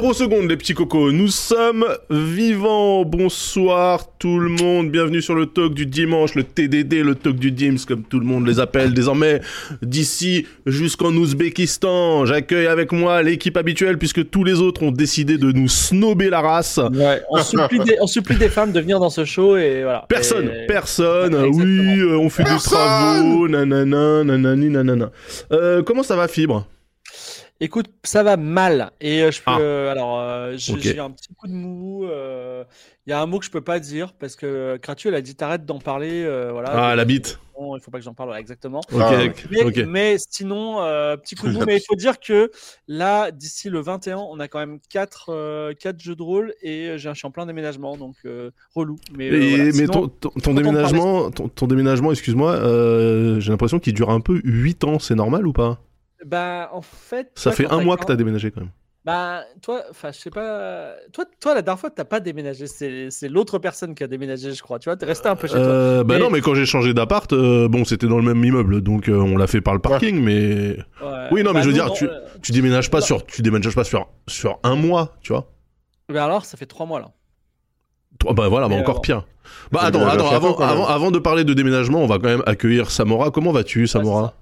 Zéro seconde les petits cocos, nous sommes vivants, bonsoir tout le monde, bienvenue sur le talk du dimanche, le TDD, le talk du Dims comme tout le monde les appelle désormais, d'ici jusqu'en Ouzbékistan, j'accueille avec moi l'équipe habituelle puisque tous les autres ont décidé de nous snober la race. Ouais, on, supplie des, on supplie des femmes de venir dans ce show et voilà. Personne, Et- personne, Ouais, oui, euh, on fait des travaux, nanana, nanani, nanana. Euh, comment ça va Fibre? Écoute, ça va mal. Et euh, je peux. Ah. euh, alors, euh, j'ai un petit coup de mou. euh, Il y a un mot que je peux pas dire parce que Kratu, elle a dit t'arrêtes d'en parler. euh, voilà. Ah, la bite. bon, il faut pas que j'en parle, voilà, exactement. Ok, Ah, ok, Mais, mais sinon, euh, petit coup de mou. mais il faut dire que là, d'ici le 21, on a quand même 4 jeux de rôle et j'ai un je suis en plein déménagement, donc euh, relou. Mais, euh, Et- voilà. mais Sinon, ton, déménagement, ton, ton déménagement, excuse-moi, euh, j'ai l'impression qu'il dure un peu 8 ans, c'est normal ou pas? Bah, en fait. Ça toi, fait un mois que t'as déménagé quand même. Bah, toi, enfin, je sais pas. Toi, toi, la dernière fois, t'as pas déménagé. C'est c'est l'autre personne qui a déménagé, je crois. Tu vois, t'es resté un peu chez toi. Euh, bah Mais- non, mais quand j'ai changé d'appart, euh, bon, c'était dans le même immeuble, donc euh, on l'a fait par le parking, mais Ouais. oui, non, mais Bah, je veux nous, dire, non, tu- euh, tu déménages pas Non. sur, tu déménages pas sur sur un mois, tu vois. bah alors, ça fait trois mois là. Toi, Bah voilà, bah Mais encore pire. Bah attends, attends, avant, avant, avant de parler de déménagement, on va quand même accueillir Samora. Comment vas-tu, Samora?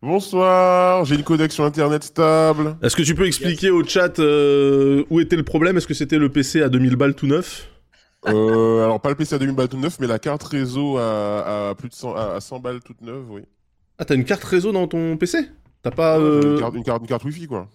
Bonsoir, j'ai une connexion internet stable. Est-ce que tu peux expliquer au chat euh, où était le problème? Est-ce que c'était le PC à 2000 balles tout neuf? Euh, alors pas le PC à 2000 balles tout neuf, mais la carte réseau à, à plus de 100, à à 100 balles toute neuve, oui. Ah, t'as une carte réseau dans ton PC T'as pas. Euh, une, carte, une, carte, une carte Wi-Fi quoi.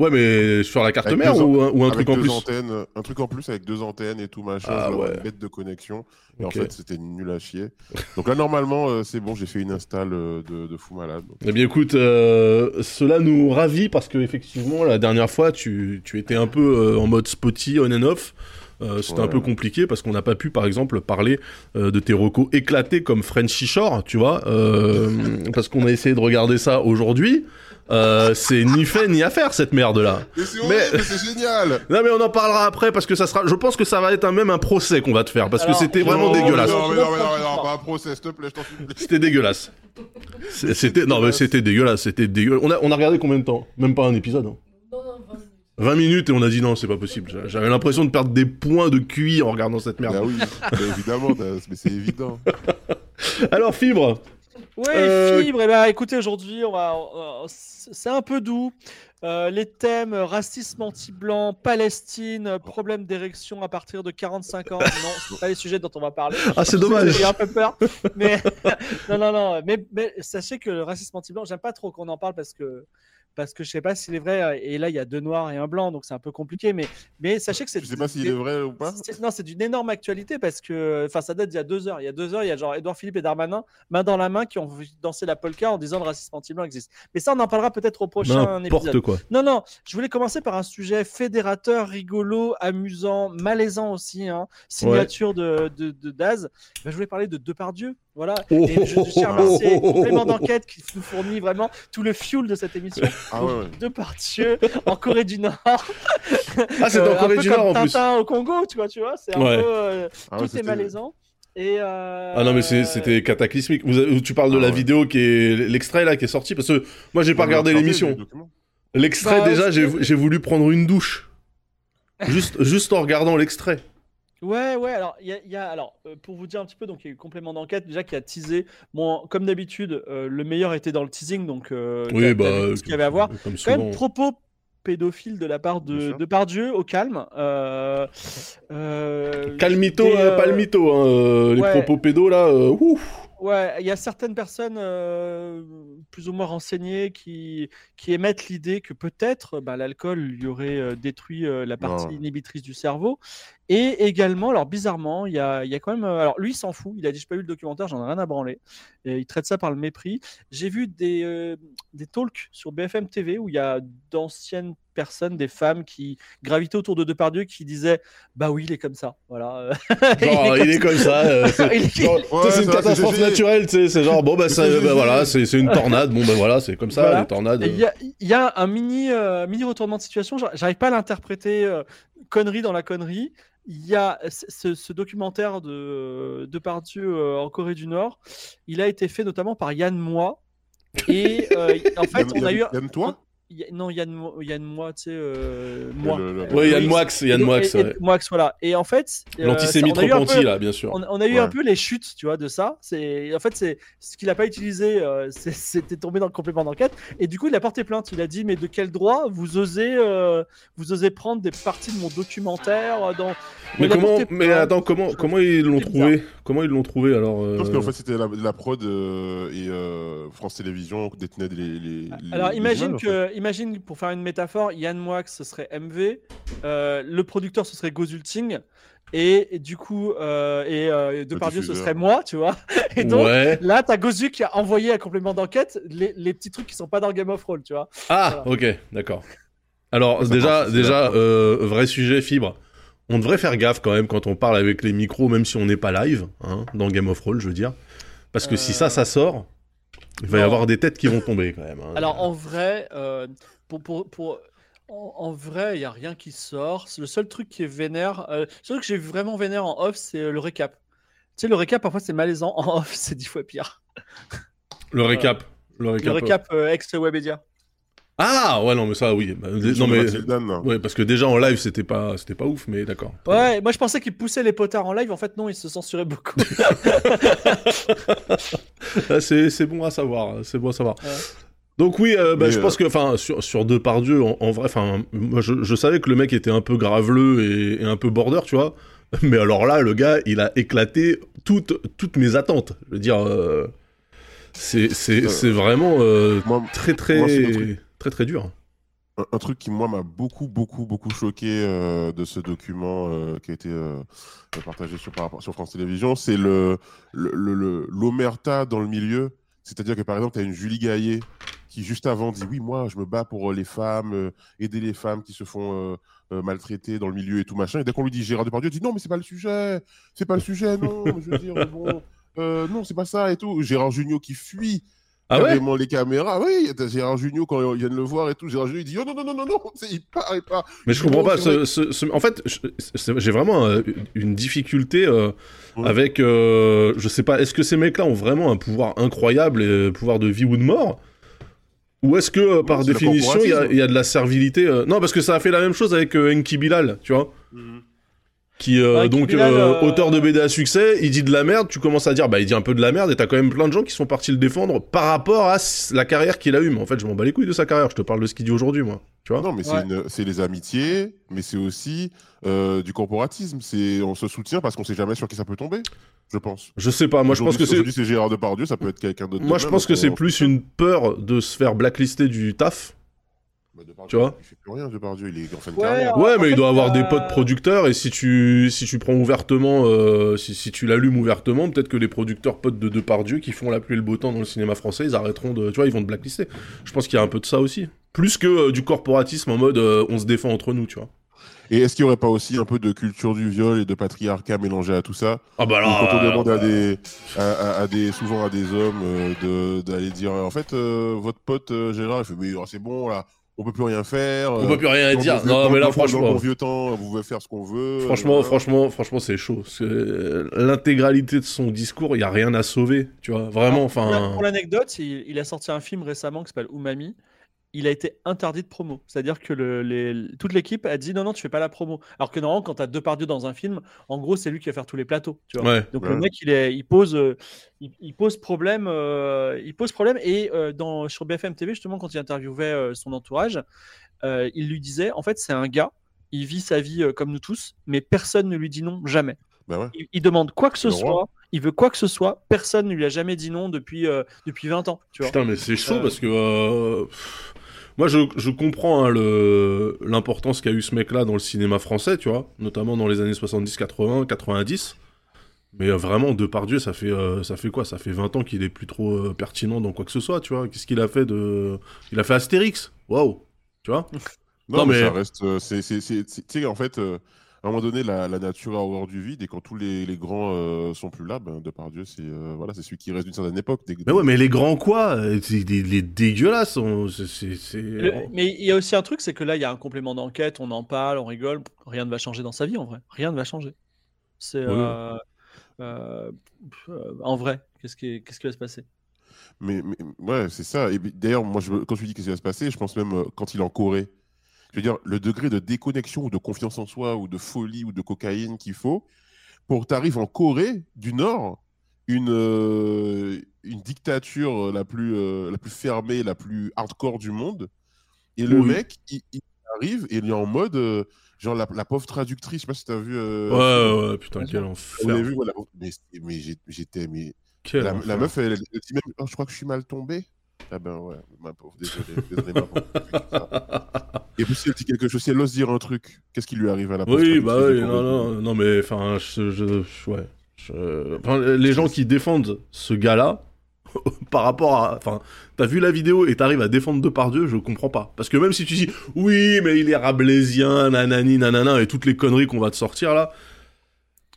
Ouais, mais sur la carte Avec mère ou un, ou un avec truc en deux plus antennes, un truc en plus avec deux antennes et tout machin. Ah ouais. une bête de connexion. Et en fait, c'était nul à chier. Donc là, normalement, euh, c'est bon, j'ai fait une install euh, de, de fou malade. Donc, Eh bien écoute, euh, cela nous ravit parce que effectivement la dernière fois tu, tu étais un peu en mode spotty on and off. Euh, C'était un peu compliqué parce qu'on n'a pas pu par exemple parler euh, de tes recos éclatés comme Frenchy Shore, tu vois, euh, parce qu'on a essayé de regarder ça aujourd'hui. Euh, c'est ni fait ni à faire cette merde là. Mais c'est Mais- génial Non mais on en parlera après parce que ça sera, je pense que ça va être un, même un procès qu'on va te faire parce Alors, que c'était vraiment Non, dégueulasse. Non, mais non, mais non, mais Non. non, pas un procès, s'il te plaît, je t'en supplie. C'était dégueulasse. C'était non mais c'était dégueulasse, c'était dégueulasse. On a on a regardé combien de temps? Même pas un épisode. hein. 20 minutes et on a dit non, c'est pas possible. J'a- J'avais l'impression de perdre des points de QI en regardant cette merde. Bah oui, bah évidemment, mais c'est évident. Alors Fibre, Ouais, Euh, fibre. Et ben, écoutez, aujourd'hui, on va. c'est un peu doux. Euh, les thèmes racisme anti-blanc, Palestine, problème d'érection à partir de 45 ans. Non, c'est pas les sujets dont on va parler. ah c'est dommage. J'ai un peu peur. Mais non, non, non. Mais, mais sachez que le racisme anti-blanc, j'aime pas trop qu'on en parle parce que parce que je sais pas s'il est vrai. Et là, il y a deux noirs et un blanc, donc c'est un peu compliqué. Mais mais sachez que c'est. Je sais pas s'il est vrai ou pas. c'est- Non, c'est d'une énorme actualité parce que, enfin, ça date d'il y a deux heures. Il y a deux heures, il y a genre Edouard Philippe et Darmanin, main dans la main, qui ont vu danser la polka en disant le racisme anti-blanc existe. Mais ça, on en parlera peut-être au prochain N'importe épisode. quoi. Non, non, je voulais commencer par un sujet fédérateur, rigolo, amusant, malaisant aussi, hein, signature de, de, de Daz. Ben, je voulais parler de Depardieu, voilà. Oh, Et je, je tiens à remercier complément d'enquête qui nous fournit vraiment tout le fuel de cette émission. Ah ouais, ouais. Depardieu en Corée du Nord. Ah c'est Euh, en un Corée peu du Nord comme en plus. Tintin au Congo, tu vois, tu vois, c'est un Ouais. peu euh, Ah tout ouais, est c'était- malaisant. Et euh, Ah non mais c'était cataclysmique. Vous tu parles de Ah la ouais. vidéo qui est l'extrait là qui est sorti parce que moi j'ai pas regardé l'émission. L'extrait Bah, déjà j'ai voulu prendre une douche. Juste juste en regardant l'extrait. Ouais, ouais, alors, il y a, il y a- alors euh, pour vous dire un petit peu, donc il y a eu complément d'enquête déjà qui a teasé. Bon, comme d'habitude, euh, le meilleur était dans le teasing, donc euh, Oui bah ce qu'il y avait à voir. Comme Quand souvent. même, propos pédophiles de la part de, de Pardieu, au calme. Euh, euh, Calmito, euh, pas le mytho, hein, euh, les propos pédos là. euh, ouf. Ouais, il y a certaines personnes euh, plus ou moins renseignées qui, qui émettent l'idée que peut-être bah, l'alcool lui aurait euh, détruit euh, la partie Non. inhibitrice du cerveau. Et également, alors bizarrement, il y a, il y a quand même. euh, alors lui, il s'en fout. Il a dit Je pas vu le documentaire, j'en ai rien à branler. Et il traite ça par le mépris. J'ai vu des, euh, des talks sur BFM TV où il y a d'anciennes personnes, des femmes qui gravitaient autour de Depardieu qui disaient Bah oui, il est comme ça. Voilà. Genre, il est comme ça. euh, c'est- Ouais, une catastrophe naturelle, c'est genre, bon, bah, ça, bah, voilà, c'est c'est une tornade, bon, bah, voilà, c'est comme ça, Voilà. les tornades. Il y a, il y a un mini, euh, mini retournement de situation. J'ar- J'arrive pas à l'interpréter euh, connerie dans la connerie. Il y a ce, documentaire de, de Pardieu euh, en Corée du Nord. Il a été fait notamment par Yann Moix. Et euh, en fait, on a eu. Yann- toi y a- non, Yann, Yann Moi, tu sais, euh, moi. le- le- Euh, Ouais, Yann oui, Moix, Yann et- Moix, et- ouais. Moix, voilà. Et en fait, euh, L'antisémite repenti, là, bien sûr. On, on a eu un peu les chutes, tu vois, de ça. C'est en fait c'est ce qu'il a pas utilisé, euh, c'était tombé dans le complément d'enquête. Et du coup, il a porté plainte. Il a dit mais de quel droit vous osez, euh, vous osez prendre des parties de mon documentaire dans. Mais comment, porté mais attends, comment, comment ils l'ont trouvé? Comment ils l'ont trouvé alors euh, Parce qu'en fait, c'était la, la prod euh, et euh, France Télévisions détenaient les. les Alors les imagine images, en que, imagine pour faire une métaphore, Yann Moix ce serait MV, euh, le producteur ce serait Gozulting. Et, et du coup, euh, et euh, Depardieu, ce serait moi, tu vois. Et donc, Ouais. là, t'as Gozu qui a envoyé un complément d'enquête les, les petits trucs qui sont pas dans Game of Thrones, tu vois. Ah, ok, d'accord. Alors déjà, déjà, euh, vrai sujet fibre. On devrait faire gaffe quand même quand on parle avec les micros, même si on n'est pas live, hein, dans Game of Thrones, je veux dire. Parce que si ça, ça sort, il va y avoir des têtes qui vont tomber quand même. hein. Alors en vrai, euh, pour, pour, pour- en, en vrai, il y a rien qui sort. C'est Le seul truc qui est vénère, euh, le seul truc que j'ai vraiment vénère en off, c'est euh, le récap. Tu sais, le récap parfois c'est malaisant. En off, c'est dix fois pire. le récap. Le récap. Le récap euh, ex Webedia. Ah, ouais, non, mais ça, oui. Bah, non, mais. Ouais, parce que déjà en live, c'était pas, c'était pas ouf, mais d'accord. Ouais, moi je pensais qu'il poussait les potards en live. En fait, non, il se censurait beaucoup. Ah, c'est c'est bon à savoir, c'est bon à savoir. Ouais. Donc oui, euh, bah, je euh, pense que, enfin, sur, sur Depardieu, en, en vrai, enfin, moi, je, je savais que le mec était un peu graveleux et, et un peu border, tu vois. Mais alors là, le gars, il a éclaté toutes, toutes mes attentes. Je veux dire, euh, c'est c'est- Euh, c'est vraiment euh, Moi, très, très, moi. Très, dur. un, truc qui moi m'a beaucoup beaucoup beaucoup choqué euh, de ce document euh, qui a été euh, partagé sur, France Télévisions, c'est le l'omerta dans le milieu. C'est-à-dire que par exemple, tu as une Julie Gaillet qui juste avant dit oui moi je me bats pour les femmes, aider les femmes qui se font maltraiter dans le milieu et tout machin. Et dès qu'on lui dit Gérard Depardieu, dit non mais c'est pas le sujet, c'est pas le sujet non, non, c'est pas ça et tout. Gérard Jugnot qui fuit Ah ouais carrément les caméras. Oui, t'as Gérard Jugnot quand ils viennent le voir et tout. Gérard Jugnot il dit oh non non non non non, il part et pas. Mais je comprends pas. c'est ce- vrai. ce- ce- en fait, j'ai vraiment euh, une difficulté euh, Ouais. avec. euh, je sais pas. Est-ce que ces mecs-là ont vraiment un pouvoir incroyable, et, euh, pouvoir de vie ou de mort? Ou est-ce que par définition il y, a- il y a de la servilité Non, parce que ça a fait la même chose avec Enki Bilal, tu vois? Qui euh, Ouais, donc euh, euh, auteur de BD à succès, il dit de la merde, tu commences à dire bah il dit un peu de la merde et t'as quand même plein de gens qui sont partis le défendre par rapport à la carrière qu'il a eue. Mais en fait, je m'en bats les couilles de sa carrière. Je te parle de ce qu'il dit aujourd'hui, moi. Tu vois? Non, mais c'est Ouais. une- c'est les amitiés, mais c'est aussi euh, du corporatisme. C'est on se soutient parce qu'on sait jamais sur qui ça peut tomber. Je pense. Je sais pas. Moi, je pense que c'est aujourd'hui, c'est Gérard Depardieu, ça peut être quelqu'un d'autre. Moi, je pense que on- c'est plus une peur de se faire blacklister du taf. Bah, Depardieu, tu vois Il fait plus rien, Depardieu. Il est en fin de Ouais, carrière. Ouais, mais il fait, doit avoir euh, des potes producteurs et si tu si tu prends ouvertement, euh, si, si tu l'allumes ouvertement, peut-être que les producteurs potes de Depardieu qui font la pluie et le beau temps dans le cinéma français, ils arrêteront de, tu vois, ils vont te blacklister. Je pense qu'il y a un peu de ça aussi, plus que euh, du corporatisme en mode euh, on se défend entre nous, tu vois. Et est-ce qu'il n'y aurait pas aussi un peu de culture du viol et de patriarcat mélangé à tout ça? Ah bah Ou Quand on là, demande à des, à, à- à des, souvent à des hommes euh, de d'aller dire, en fait, euh, votre pote euh, Gérard, il fait, mais oh, c'est bon là, on peut plus rien faire. on euh, peut plus rien dans dire. Non, dans- mais là, dans- Dans franchement, le vieux temps, vous pouvez faire ce qu'on veut. franchement, euh, franchement, franchement, c'est chaud. C'est- L'intégralité de son discours, il y a rien à sauver, tu vois. Vraiment, Pour la- enfin. Pour l'anecdote, il, il a sorti un film récemment qui s'appelle Umami. Il a été interdit de promo. C'est-à-dire que le- les- toute l'équipe a dit non, non, tu fais pas la promo. Alors que normalement, quand tu as Depardieu dans un film, en gros, c'est lui qui va faire tous les plateaux. Tu vois. Ouais. Donc Ouais. le mec, il, est, il, pose, euh, il, il pose problème. euh, il pose problème. Et euh, dans, sur BFM TV, justement, quand il interviewait euh, son entourage, il lui disait en fait, c'est un gars, il vit sa vie comme nous tous, mais personne ne lui dit non, jamais. Bah ouais. Il, il demande quoi que ce roi. soit, il veut quoi que ce soit, personne ne lui a jamais dit non depuis, depuis 20 ans. Tu vois. Putain, mais c'est chaud parce que. Moi, je, je comprends hein, le- l'importance qu'a eu ce mec-là dans le cinéma français, tu vois, notamment dans les années 70, 80, 90. Mais euh, vraiment, Depardieu, ça fait, euh, ça fait quoi? Ça fait 20 ans qu'il est plus trop euh, pertinent dans quoi que ce soit, tu vois. Qu'est-ce qu'il a fait de. Il a fait Astérix Waouh Tu vois? Non, Non, mais, ça reste. c'est, c'est, c'est- c'est- tu sais, en fait, à un moment donné, la, la nature a horreur du vide et quand tous les, les grands euh, sont plus là, ben, Depardieu, c'est euh, voilà, c'est celui qui reste d'une certaine époque. Des- Mais ouais, mais les grands quoi? Euh, c'est- Les, les dégueulasses, on- c'est- c'est. c'est- Le- mais il y a aussi un truc, c'est que là, il y a un complément d'enquête, on en parle, on rigole, rien ne va changer dans sa vie en vrai. Rien ne va changer. C'est euh, en vrai, qu'est-ce qui, qu'est-ce qui va se passer? Mais, mais ouais, c'est ça. Et d'ailleurs, moi, je, quand tu dis qu'est-ce qui va se passer, je pense même quand il est en Corée. Je veux dire, le degré de déconnexion ou de confiance en soi ou de folie ou de cocaïne qu'il faut pour que tu arrives en Corée du Nord, une, euh, une dictature la plus, euh, la plus fermée, la plus hardcore du monde. Et le Oui. mec, il, il arrive et il est en mode. euh, genre la, la pauvre traductrice, je sais pas si tu as vu. Ouais, ouais, putain, quel enfer. vu, voilà. Mais, mais j'étais. Mais la, meuf, elle, elle dit même Oh, Je crois que je suis mal tombé. Ah ben ouais, ma pauvre, désolé. désolé ma pauvre. Et puis si elle dit quelque chose, si elle ose dire un truc, qu'est-ce qui lui arrive à la Oui, bah oui, non, non, non, mais enfin, je, ouais. Je- enfin, les gens qui défendent ce gars-là, par rapport à, enfin, t'as vu la vidéo et t'arrives à défendre Depardieu, je comprends pas. Parce que même si tu dis, oui, mais il est rabelaisien, nanani, nanana, et toutes les conneries qu'on va te sortir là,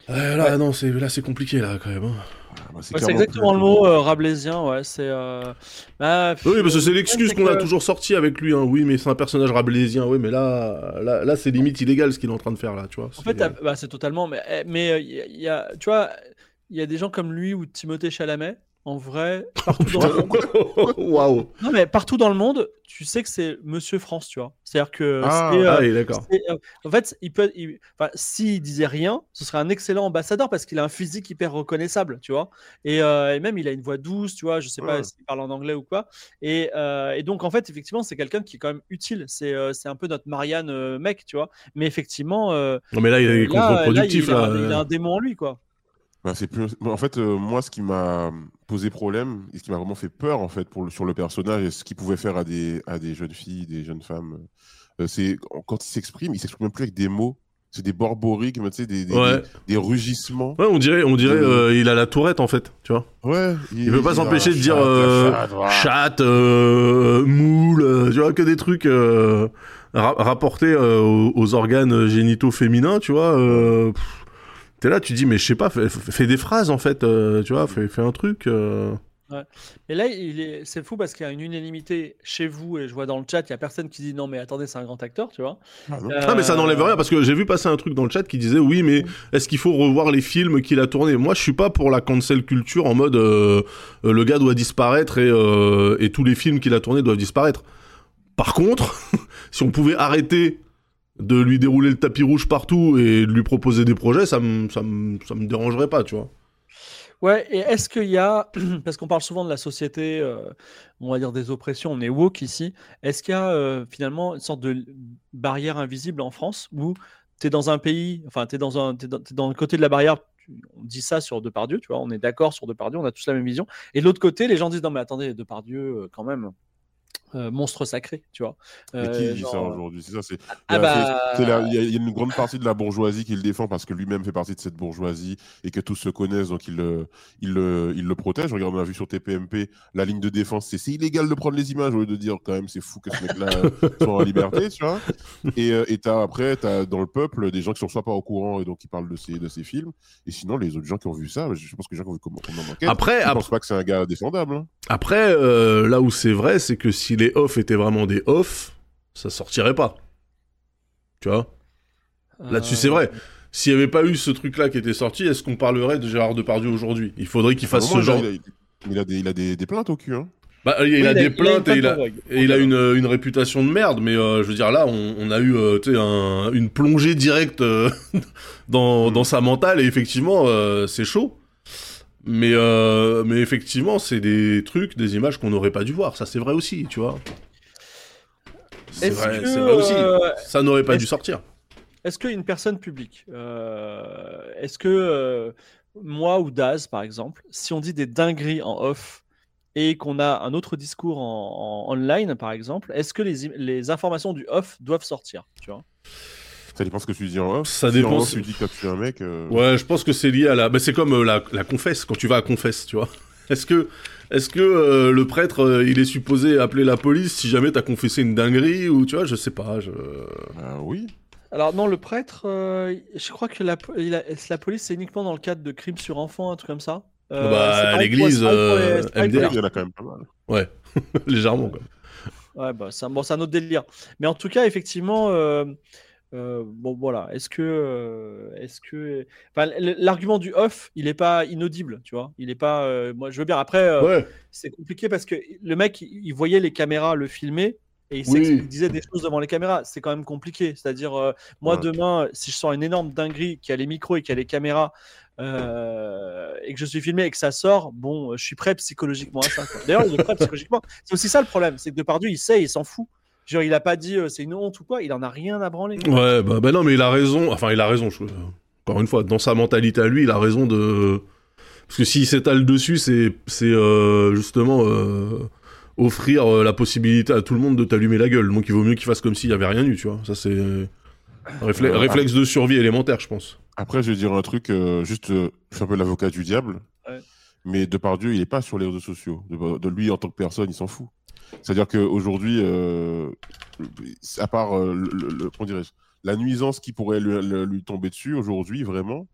euh, là, non, c'est, là, c'est compliqué là quand même. hein. Ouais, c'est exactement plus- le mot euh, rabelaisien, ouais. C'est. euh, bah, Oui, parce que c'est le l'excuse qu'on a toujours sorti avec lui. Hein. Oui, mais c'est un personnage rabelaisien. Oui, mais là, là, là c'est limite illégal ce qu'il est en train de faire là, tu vois. En fait, bah, c'est totalement. Mais eh, mais euh, y, a- il y a, tu vois, il y a des gens comme lui ou Timothée Chalamet. En vrai, partout dans le monde. Waouh. Non, mais partout dans le monde, tu sais que c'est Monsieur France, tu vois. C'est-à-dire que Ah, c'est, euh, Ah oui, d'accord. c'est, euh, en fait, il peut, il- enfin, s'il disait rien, ce serait un excellent ambassadeur parce qu'il a un physique hyper reconnaissable, tu vois. Et, euh, et même, il a une voix douce, tu vois. Je sais pas Ouais. s'il parle en anglais ou quoi. Et, euh, et donc, en fait, effectivement, c'est quelqu'un qui est quand même utile. C'est, euh, c'est un peu notre Marianne euh, mec, tu vois. Mais effectivement, euh, Non, mais là, il est là, là, contre-productif il, a, un- il a un démon en lui, quoi. Bah, c'est plus... En fait, euh, moi, ce qui m'a posé problème et ce qui m'a vraiment fait peur, en fait, pour le- sur le personnage et ce qu'il pouvait faire à des, à des jeunes filles, des jeunes femmes, euh, c'est quand il s'exprime, il s'exprime même plus avec des mots. C'est des borborigmes, tu sais, des, des, Ouais. des- des rugissements. Ouais, on dirait, on dirait, Euh, il a la tourette en fait, tu vois. Ouais. Il peut pas s'empêcher de dire, chat, euh. Chatte, euh, moule, tu vois, que des trucs ra- rapportés aux, aux organes génitaux féminins, tu vois. pff, T'es là, tu dis, mais je sais pas, fais, fais des phrases en fait, euh, tu vois, fais, fais un truc. euh. Mais là, est, c'est fou parce qu'il y a une unanimité chez vous et je vois dans le chat, il y a personne qui dit non, mais attendez, c'est un grand acteur, tu vois. Ah, non. Ah, mais ça n'enlève Euh, rien parce que j'ai vu passer un truc dans le chat qui disait, oui, mais est-ce qu'il faut revoir les films qu'il a tournés? Moi, je suis pas pour la cancel culture en mode euh, euh, le gars doit disparaître et, euh, et tous les films qu'il a tournés doivent disparaître. Par contre, si on pouvait arrêter de lui dérouler le tapis rouge partout et de lui proposer des projets, ça me ça ça dérangerait pas, tu vois. Ouais, et est-ce qu'il y a, parce qu'on parle souvent de la société, euh, on va dire des oppressions, on est woke ici, est-ce qu'il y a euh, finalement une sorte de barrière invisible en France où tu es dans un pays, enfin tu es, dans, un, dans le côté de la barrière, on dit ça sur Depardieu, tu vois, on est d'accord sur Depardieu, on a tous la même vision, et de l'autre côté, les gens disent non mais attendez, Depardieu, euh, quand même, euh, monstre sacré, tu vois. Mais Euh, qui dit ça genre, aujourd'hui C'est ça, c'est. Ah il y a- bah- Il y, a- il y a une grande partie de la bourgeoisie qui le défend parce que lui-même fait partie de cette bourgeoisie et que tous se connaissent, donc il le, il le, il le protège. Regarde, on a vu sur TPMP, la ligne de défense, c'est illégal de prendre les images au lieu de dire quand même c'est fou que ce mec-là euh, soit en liberté, tu vois. Et euh, et t'as, après, tu as dans le peuple des gens qui sont soit pas au courant et donc qui parlent de ces, de ces films. Et sinon, les autres gens qui ont vu ça, je pense que les gens qui ont vu comment on en enquête, Après, je après, pense pas que c'est un gars défendable. hein. après euh, là où c'est vrai, c'est que si les off étaient vraiment des off, ça sortirait pas. Tu vois? Là-dessus, c'est euh, vrai. S'il n'y avait pas eu ce truc-là qui était sorti, est-ce qu'on parlerait de Gérard Depardieu aujourd'hui? Il faudrait qu'il fasse un ce genre. il a- des, il a des, des plaintes au cul. Hein. Bah, il, oui, a des une plaintes et il a, plainte en et il a une, une réputation de merde, mais euh, je veux dire, là, on, on a eu euh, tu sais, un- une plongée directe euh, dans, Mm. dans sa mentale, et effectivement, euh, c'est chaud. Mais, euh, mais effectivement, c'est des trucs, des images qu'on n'aurait pas dû voir. Ça, c'est vrai aussi, tu vois. C'est vrai, que, vrai aussi. euh, Ça n'aurait pas dû sortir. Est-ce qu'une personne publique, euh, est-ce que moi ou Daz, par exemple, si on dit des dingueries en off et qu'on a un autre discours en, en online, par exemple, est-ce que les, les informations du off doivent sortir tu vois? Ça dépend ce que tu dis en off. Ça Si dépend En off, si- tu dis que tu es un mec. euh, Ouais, je pense que c'est lié à la. Bah, c'est comme euh, la, la confesse, quand tu vas à confesse, tu vois. Est-ce que, est-ce que euh, le prêtre, euh, il est supposé appeler la police si jamais t'as confessé une dinguerie ou tu vois, je sais pas. Je... bah oui. Alors non, le prêtre, euh, je crois que la, po- il a- la police, c'est uniquement dans le cadre de crimes sur enfants, un truc comme ça. Euh, Bah, pareil l'église, euh, MDR. Il y en a quand même pas mal. Légèrement, quoi. Ouais, bah, c'est un, bon, c'est un autre délire. Mais en tout cas, effectivement, euh, Euh, bon, voilà. Est-ce que, euh, est-ce que, enfin, l'argument du off, il est pas inaudible, tu vois. Il est pas. euh, moi, je veux bien. Après, Ouais. c'est compliqué parce que le mec, il voyait les caméras le filmer et il, Oui. il disait des choses devant les caméras. C'est quand même compliqué. C'est-à-dire, moi, Ouais. demain, si je sors une énorme dinguerie, qui a les micros et qui a les caméras, euh, et que je suis filmé et que ça sort, bon, je suis prêt psychologiquement à ça. D'ailleurs, il est prêt psychologiquement. C'est aussi ça le problème, c'est que Depardieu, il sait, il s'en fout. Genre, il a pas dit euh, c'est une honte ou quoi, il en a rien à branler. Ouais, bah, bah non, mais il a raison. Enfin, il a raison. je- Encore une fois, dans sa mentalité à lui, il a raison de. Parce que s'il s'étale dessus, c'est c'est euh, justement euh, offrir euh, la possibilité à tout le monde de t'allumer la gueule. Donc il vaut mieux qu'il fasse comme s'il y avait rien eu, tu vois. Ça c'est réfle- réflexe de survie élémentaire, je pense. Après, je vais dire un truc, euh, juste, euh, je suis un peu l'avocat du diable, Ouais. mais Depardieu, il est pas sur les réseaux sociaux. De, de lui, en tant que personne, il s'en fout. C'est-à-dire qu'aujourd'hui, euh, à part, euh, le, la nuisance qui pourrait lui, le- lui tomber dessus aujourd'hui, vraiment,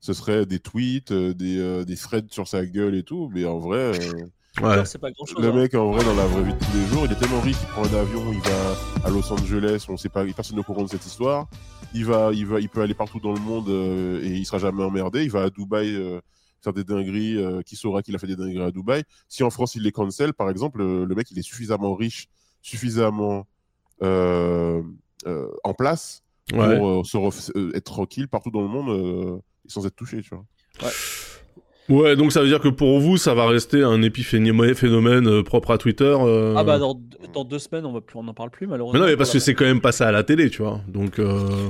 ce serait des tweets, euh, des, euh, des threads sur sa gueule et tout, mais en vrai, euh, Ouais. Genre, c'est pas grand chose. le mec, en vrai, dans la vraie vie de tous les jours, il est tellement riche, il prend un avion, il va à Los Angeles, on sait pas, personne n'est au courant de cette histoire. Il va, il va, il peut aller partout dans le monde euh, et il sera jamais emmerdé. Il va à Dubaï euh, faire des dingueries. euh, qui saura qu'il a fait des dingueries à Dubaï Si en France il les cancel, par exemple, euh, le mec il est suffisamment riche, suffisamment euh, euh, en place pour Ouais. se ref- être tranquille partout dans le monde euh, sans être touché, tu vois. Ouais, donc ça veut dire que pour vous, ça va rester un épiphénomène phénomène, propre à Twitter. euh, Ah bah dans, dans deux semaines, on va plus, on n'en parle plus malheureusement. Mais non, mais parce que c'est quand même passé à la télé, tu vois. Donc. euh,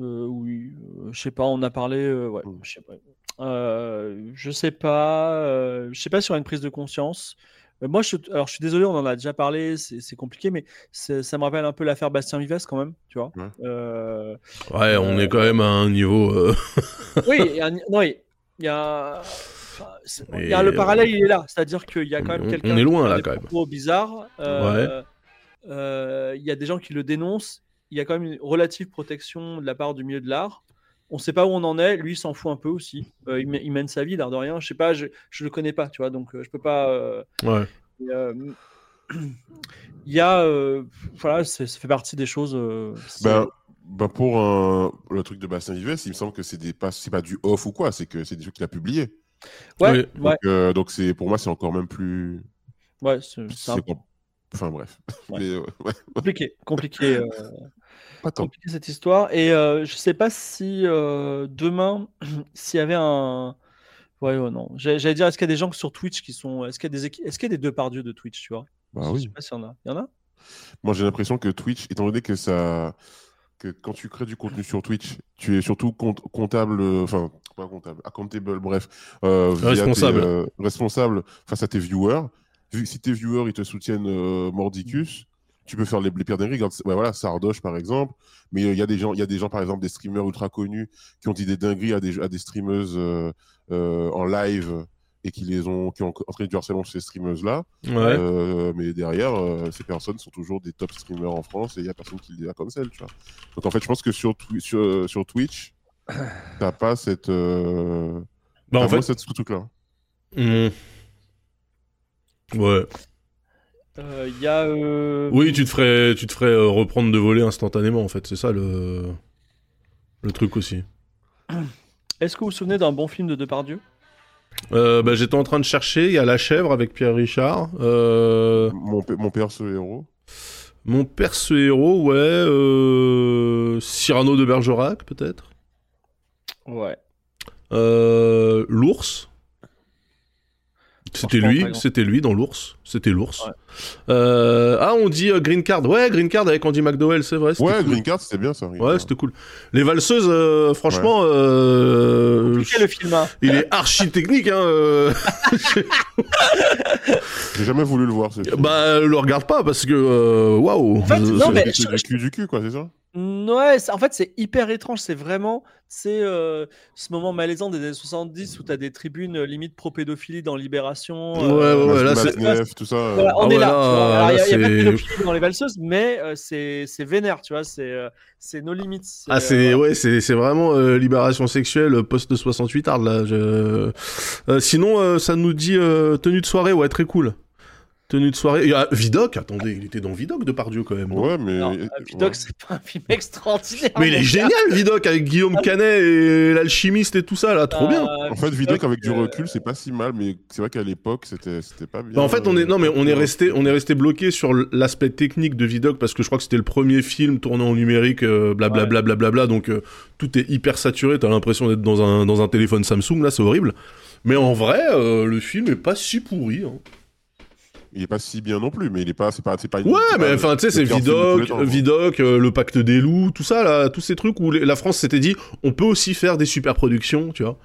Euh, oui, euh, je sais pas, on a parlé, euh, ouais, Mm. je sais pas. Euh, je sais pas, euh, je sais pas sur une prise de conscience. Euh, moi, je, alors je suis désolé, on en a déjà parlé, c'est compliqué, mais ça me rappelle un peu l'affaire Bastien Vives quand même, tu vois. Ouais. Euh, Ouais, on est quand même à un niveau. euh, oui, il y a, un- non, il y a, il y le parallèle, il est là, c'est-à-dire qu'il y a quand on- même on quelqu'un est loin, là, quand même. euh, euh, Il y a des gens qui le dénoncent. Il y a quand même une relative protection de la part du milieu de l'art. On ne sait pas où on en est. Lui, s'en fout un peu aussi. Euh, il, mè- il mène sa vie, l'air de rien. Je sais pas, je, je le connais pas, tu vois, donc euh, je peux pas. euh, Ouais. et, euh, il y a, euh, voilà, c'est- ça fait partie des choses. euh, Ben, ben pour un- le truc de Bastien Vives, il me semble que c'est des pas, c'est pas du off ou quoi, c'est que c'est des trucs qu'il a publiés. ouais, oui. ouais, Donc, euh, c'est pour moi c'est encore même plus. ouais, c'est Enfin bref. Ouais. Mais, ouais, compliqué, compliqué. Pas tant. compliqué cette histoire. Et euh, je sais pas si euh, demain, s'il y avait un. Ouais, ouais, non. J'allais dire, est-ce qu'il y a des gens sur Twitch qui sont. Est-ce qu'il y a des, est-ce qu'il y a des deux par Dieu de Twitch, tu vois? Bah Je oui. sais pas s'il y en a. Il y en a? Moi j'ai l'impression que Twitch, étant donné que ça, que quand tu crées du contenu sur Twitch, tu es surtout compte- comptable, euh, enfin pas comptable, accountable, bref, euh, Responsable. tes, euh, responsable face à tes viewers. Vu, si tes viewers ils te soutiennent euh, mordicus, tu peux faire les, les pires dingueries. Regarde, ouais, voilà, Sardoche par exemple. Mais euh, il y a des gens, il y a des gens par exemple des streamers ultra connus qui ont dit des dingueries à des, à des streameuses euh, euh, en live et qui les ont, qui ont entraîné du harcèlement chez ces streameuses là. Ouais. Mais derrière, ces personnes sont toujours des top streamers en France et il n'y a personne qui les a cancel, tu vois. Donc en fait, je pense que sur, Twi- sur, sur Twitch, t'as pas cette. Bah, en fait. cette- ce truc-là. hmm. Ouais. Euh, Il y a. euh, Oui, tu te ferais, tu te ferais euh, reprendre de voler instantanément, en fait. C'est ça le, le truc aussi. Est-ce que vous vous souvenez d'un bon film de Depardieu? Euh, bah, J'étais en train de chercher. Il y a La Chèvre avec Pierre Richard. Euh, Mon, mon père, ce héros? mon perso héros, ouais. Euh, Cyrano de Bergerac, peut-être? Ouais. Euh, L'ours? C'était lui, c'était lui dans l'ours. C'était l'ours. Ouais. Euh, ah, on dit euh, Green Card. Ouais, Green Card avec Andy McDowell, c'est vrai. Ouais, cool. Green Card, c'était bien ça. Ouais, c'était cool. Les valseuses, euh, franchement, euh, le film, hein. il est archi technique. Hein, euh. J'ai jamais voulu le voir. Bah, le regarde pas parce que waouh. En fait, non, c'est- mais- c'est je- du cul du cul, quoi, c'est ça? Ouais, en fait, c'est hyper étrange. C'est vraiment, c'est euh, ce moment malaisant des années 70 où tu as des tribunes euh, limite pro-pédophilie dans Libération. Ouais, ouais, ouais, là, c'est- Maznev, tout ça. euh, Voilà, on Ah est ouais, là. là. Alors, il y a- pas de pédophilie dans les valseuses, mais euh, c'est c'est vénère, tu vois. C'est euh, c'est nos limites. Ah, euh, c'est ouais, c'est c'est vraiment euh, libération sexuelle post 68 hard là. Je... Euh, sinon, euh, ça nous dit euh, tenue de soirée, ouais, très cool. Tenue de soirée. Il y a Vidoc, attendez, il était dans Vidoc de Pardieu quand même. non Ouais, mais. Ouais. euh, Vidoc, c'est pas un film extraordinaire. Mais il est génial, Vidoc, avec Guillaume Canet et l'alchimiste et tout ça, là, trop bien. Euh, En fait, Vidoc avec du euh, recul, c'est pas si mal, mais c'est vrai qu'à l'époque, c'était c'était pas bien. Bah, en fait, on est non mais on est Euh, resté on est resté bloqué sur l'aspect technique de Vidoc parce que je crois que c'était le premier film tourné en numérique, euh, blablabla blablabla, donc euh, tout est hyper saturé. T'as l'impression d'être dans un dans un téléphone Samsung là, c'est horrible. Mais en vrai, euh, le film est pas si pourri. hein. Il est pas si bien non plus, mais il est pas. C'est pas, c'est pas une- Ouais, mais enfin, tu sais, c'est Vidoc. Vidoc, euh, le pacte des loups, tout ça, là, tous ces trucs où les- la France s'était dit, on peut aussi faire des super productions, tu vois.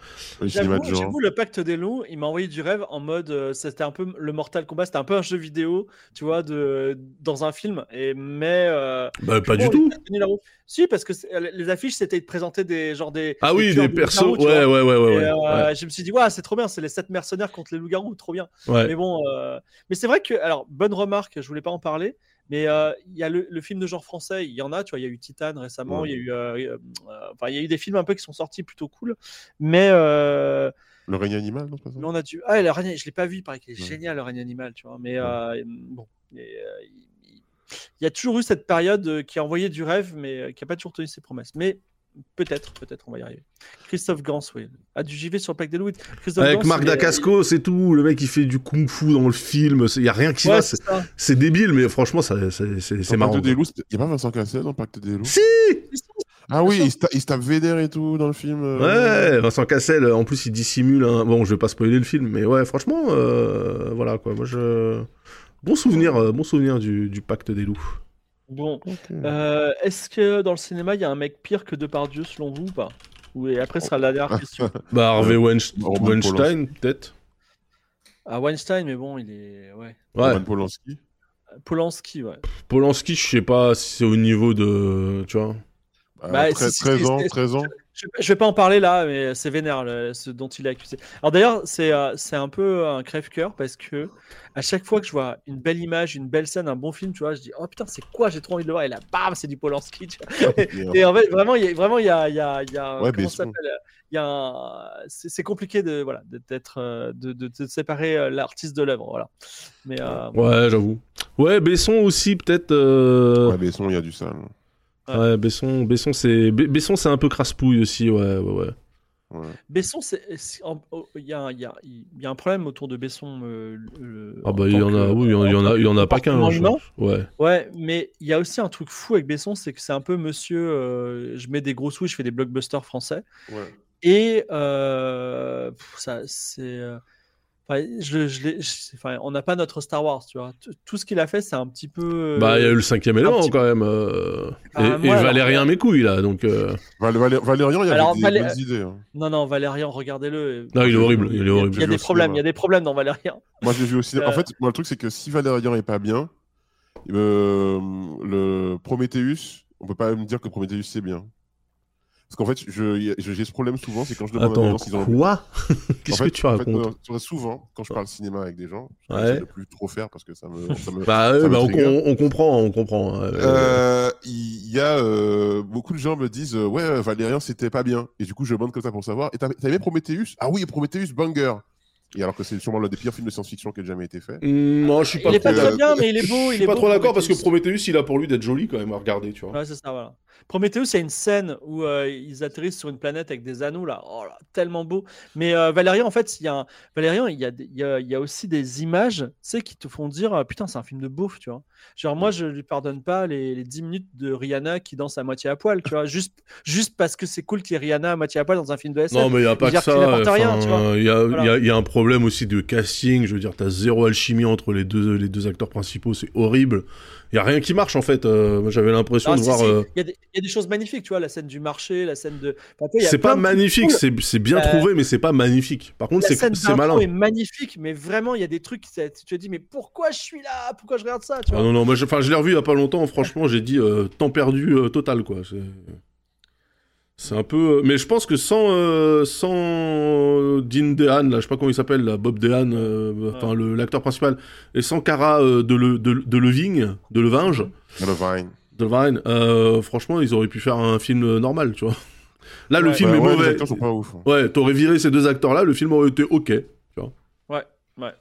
J'avoue, le pacte des loups, il m'a envoyé du rêve en mode, euh, c'était un peu le Mortal Kombat, c'était un peu un jeu vidéo, tu vois, de dans un film. Et mais euh, Bah, pas bon, du tout. Si, parce que c'est- les affiches, c'était de présenter des genre des. Ah oui, des de persos, ouais, ouais, ouais, ouais, Et, ouais, euh, Je me suis dit, ouais, c'est trop bien, c'est les sept mercenaires contre les loups-garous, trop bien. ouais. Mais bon, euh, mais c'est vrai que, alors, bonne remarque, je voulais pas en parler, mais euh, il y a le, le film de genre français, il y en a, tu vois, il y a eu Titan récemment, il y a eu, euh, euh, enfin, il y a eu des films un peu qui sont sortis plutôt cool, mais, euh, Le règne animal, non pas ça? mais on a dû, ah, le règne, je l'ai pas vu, il paraît qu'il est Ouais. génial le règne animal, tu vois, mais Ouais. euh, bon, et, euh, il- y a toujours eu cette période euh, qui a envoyé du rêve, mais euh, qui a pas toujours tenu ses promesses, mais Peut-être, peut-être, on va y arriver. Christophe Gans, oui. Ah, du JV sur le pack des. Christophe Avec Gans, Marc il Dacascos, c'est tout. Le mec, il fait du kung-fu dans le film. Il y a rien qui Ouais, va. c'est C'est ça. c'est débile, mais franchement, ça- c'est marrant. Il y a pas Vincent Cassel dans Pacte des loups Si Ah oui, il se, ta- il se tape vénère et tout dans le film. euh. Ouais, Vincent Cassel, en plus, il dissimule. un- Bon, je vais pas spoiler le film, mais ouais, franchement, euh, voilà quoi. Moi, je. Bon souvenir, euh, bon souvenir du, du pacte des loups. Bon, euh, est-ce que dans le cinéma, il y a un mec pire que Depardieu, selon vous ou pas? Ou et après, ce sera la dernière question. Bah, Harvey Weinstein, peut-être. Ah, Weinstein, mais bon, il est. Ouais. Ouais. Polanski. Polanski, ouais. Polanski, je sais pas si c'est au niveau de. Tu vois. Bah, tre- si, si, 13 si, ans, c'est- 13 ans. Je, vais pas en parler là, mais c'est vénère le- ce dont il est accusé. Alors d'ailleurs, c'est euh, c'est un peu un crève-cœur parce que à chaque fois que je vois une belle image, une belle scène, un bon film, tu vois, je dis oh putain, c'est quoi J'ai trop envie de le voir. Et là, bam, c'est du Polanski. tu vois. Et en fait, vraiment, il y a, vraiment, il y a, il y a, il y a un- Ouais, comment s'appelle Il y a un- c'est compliqué de voilà d'être euh, de, de, de séparer euh, l'artiste de l'œuvre, voilà. Mais euh, Ouais, j'avoue. Ouais, Besson aussi, peut-être. euh, Ouais, Besson, il y a du sale. Ouais. Ouais, Besson, Besson c'est Be- Besson, c'est un peu crasse-pouille aussi, ouais, ouais, ouais. Ouais. Besson, en- oh, il y, a, un- il y, a, il y a un problème autour de Besson. euh, le- Ah bah en il y en a, que- oui, il y en- en a, il y en a pas qu'un. Ouais. Ouais, mais il y a aussi un truc fou avec Besson, c'est que c'est un peu monsieur, euh, je mets des gros sous, je fais des blockbusters français. Ouais. Et euh, pff, ça, c'est. Euh, enfin, je, je l'ai- je- enfin, on n'a pas notre Star Wars, tu vois. Tout- Tout ce qu'il a fait, c'est un petit peu. Bah il y a eu euh, le cinquième élément petit quand même. euh, Ah, et, et moi, alors, Valérien euh, mes couilles là, donc. euh, Val- Valé- Valérian, il y avait Alors, des Valé- bonnes idées. hein. Non, non, Valérian, regardez-le. Non, il est horrible, il est Il y a- horrible. Il y a Je des problèmes, il y a des problèmes dans Valérian. Moi, j'ai vu aussi. Euh, En fait, moi, le truc, c'est que si Valérian est pas bien, euh, le Prometheus, on peut pas me dire que Prometheus c'est bien. Parce qu'en fait, je- je- j'ai ce problème souvent, c'est quand je demande à des Attends, gens s'ils ont quoi En Qu'est-ce fait- que tu en fait, racontes euh, souvent, quand je parle cinéma avec des gens, je Ouais. j'essaie de plus trop faire parce que ça me. ça me- Bah, ouais, ça me bah, on, trigger. on- on comprend, on comprend. hein, euh, Euh, Il y a euh, beaucoup de gens me disent ouais Valérian c'était pas bien et du coup je demande comme ça pour savoir et t'as t'as aimé Prometheus? Ah oui Prometheus banger et alors que c'est sûrement l'un des pires films de science-fiction qui ait jamais été fait hmm, Non, je suis pas il est trop. pas très bien, mais il est beau. Je Il suis est pas beau, trop d'accord parce que Prometheus. Prometheus, il a pour lui d'être joli quand même à regarder, tu vois. Ouais, c'est ça, voilà. Prometheus, il y a une scène où euh, ils atterrissent sur une planète avec des anneaux, là. Oh là, tellement beau. Mais euh, Valérian, en fait, il y a un... Valérian, il y a, des- il y, a, il y a aussi des images, tu sais, qui te font dire, ah, putain, c'est un film de beauf, tu vois. Genre, moi, je lui pardonne pas les, les 10 minutes de Rihanna qui danse à moitié à poil, tu vois. Juste, juste parce que c'est cool qu'il y ait Rihanna à moitié à poil dans un film de SF. Non, mais il n'y a pas que ça. rien, tu vois. Il y, a, Voilà. y a- il y a un problème aussi de casting. Je veux dire, t'as zéro alchimie entre les deux, les deux acteurs principaux. C'est horrible. Il y a rien qui marche en fait. Euh, J'avais l'impression Ah, de si, voir. si, euh, Il y, a des- il y a des choses magnifiques, tu vois, la scène du marché, la scène de. Enfin, C'est pas magnifique, c'est bien Euh, trouvé, mais c'est pas magnifique. Par contre, c'est malin. est magnifique, mais vraiment, il y a des trucs, tu te dis, mais pourquoi je suis là? Pourquoi je regarde ça tu Ah non, non, moi je, enfin, je l'ai revu il y a pas longtemps, franchement, j'ai dit temps perdu total, quoi. C'est- un peu. euh, Mais je pense que sans, euh, sans Dean Dehan, là, je sais pas comment il s'appelle, là, Bob Dehan, euh, enfin le- l'acteur principal, et sans Cara euh, de, le, de, de Leving, de Levinge, le Vine de Levine, euh, franchement, ils auraient pu faire un film normal, tu vois. Là, le Ouais. film Ouais, est ouais, les mauvais. acteurs sont pas ouf hein. Ouais, t'aurais viré ces deux acteurs-là, le film aurait été ok. Ouais, ouais,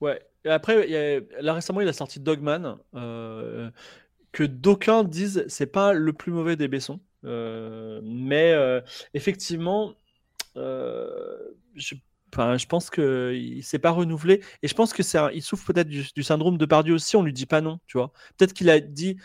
ouais. et après, il y a- là récemment, il a sorti Dogman, euh, que d'aucuns disent c'est pas le plus mauvais des Bessons. Euh, mais euh, effectivement, euh, je, enfin, je pense qu'il s'est pas renouvelé. Et je pense que il souffre peut-être du, du syndrome de Pardieu aussi. On lui dit pas non, tu vois. Peut-être qu'il a dit.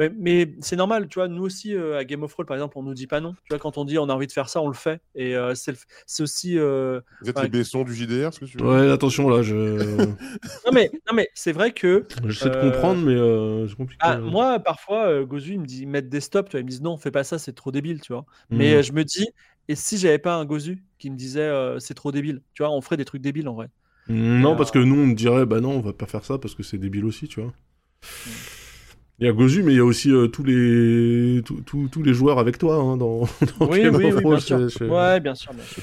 Mais, mais c'est normal, tu vois. Nous aussi, euh, à Game of Thrones, par exemple, on nous dit pas non. Tu vois, quand on dit on a envie de faire ça, on le fait. Et euh, c'est aussi. euh, Vous êtes Ouais. les Bessons du JDR, ce que tu veux Ouais, attention là, je Non mais, non mais c'est vrai que j'essaie de comprendre, mais euh, c'est compliqué. ah, hein. moi parfois euh, Gozu il me dit ils mettent des stops, tu vois, ils me disent non fais pas ça c'est trop débile, tu vois. Mhm. Mais euh, je me dis et si j'avais pas un Gozu qui me disait euh, c'est trop débile, tu vois, on ferait des trucs débiles en vrai. Non, Et, parce que nous, on te dirait, bah non, on va pas faire ça parce que c'est débile aussi, tu vois. Il y a Gozu, mais il y a aussi euh, tous les tous- tous- tous les joueurs avec toi hein, dans, dans oui Game oui, of oui, bien Thrones, sûr. Ouais bien sûr, bien sûr,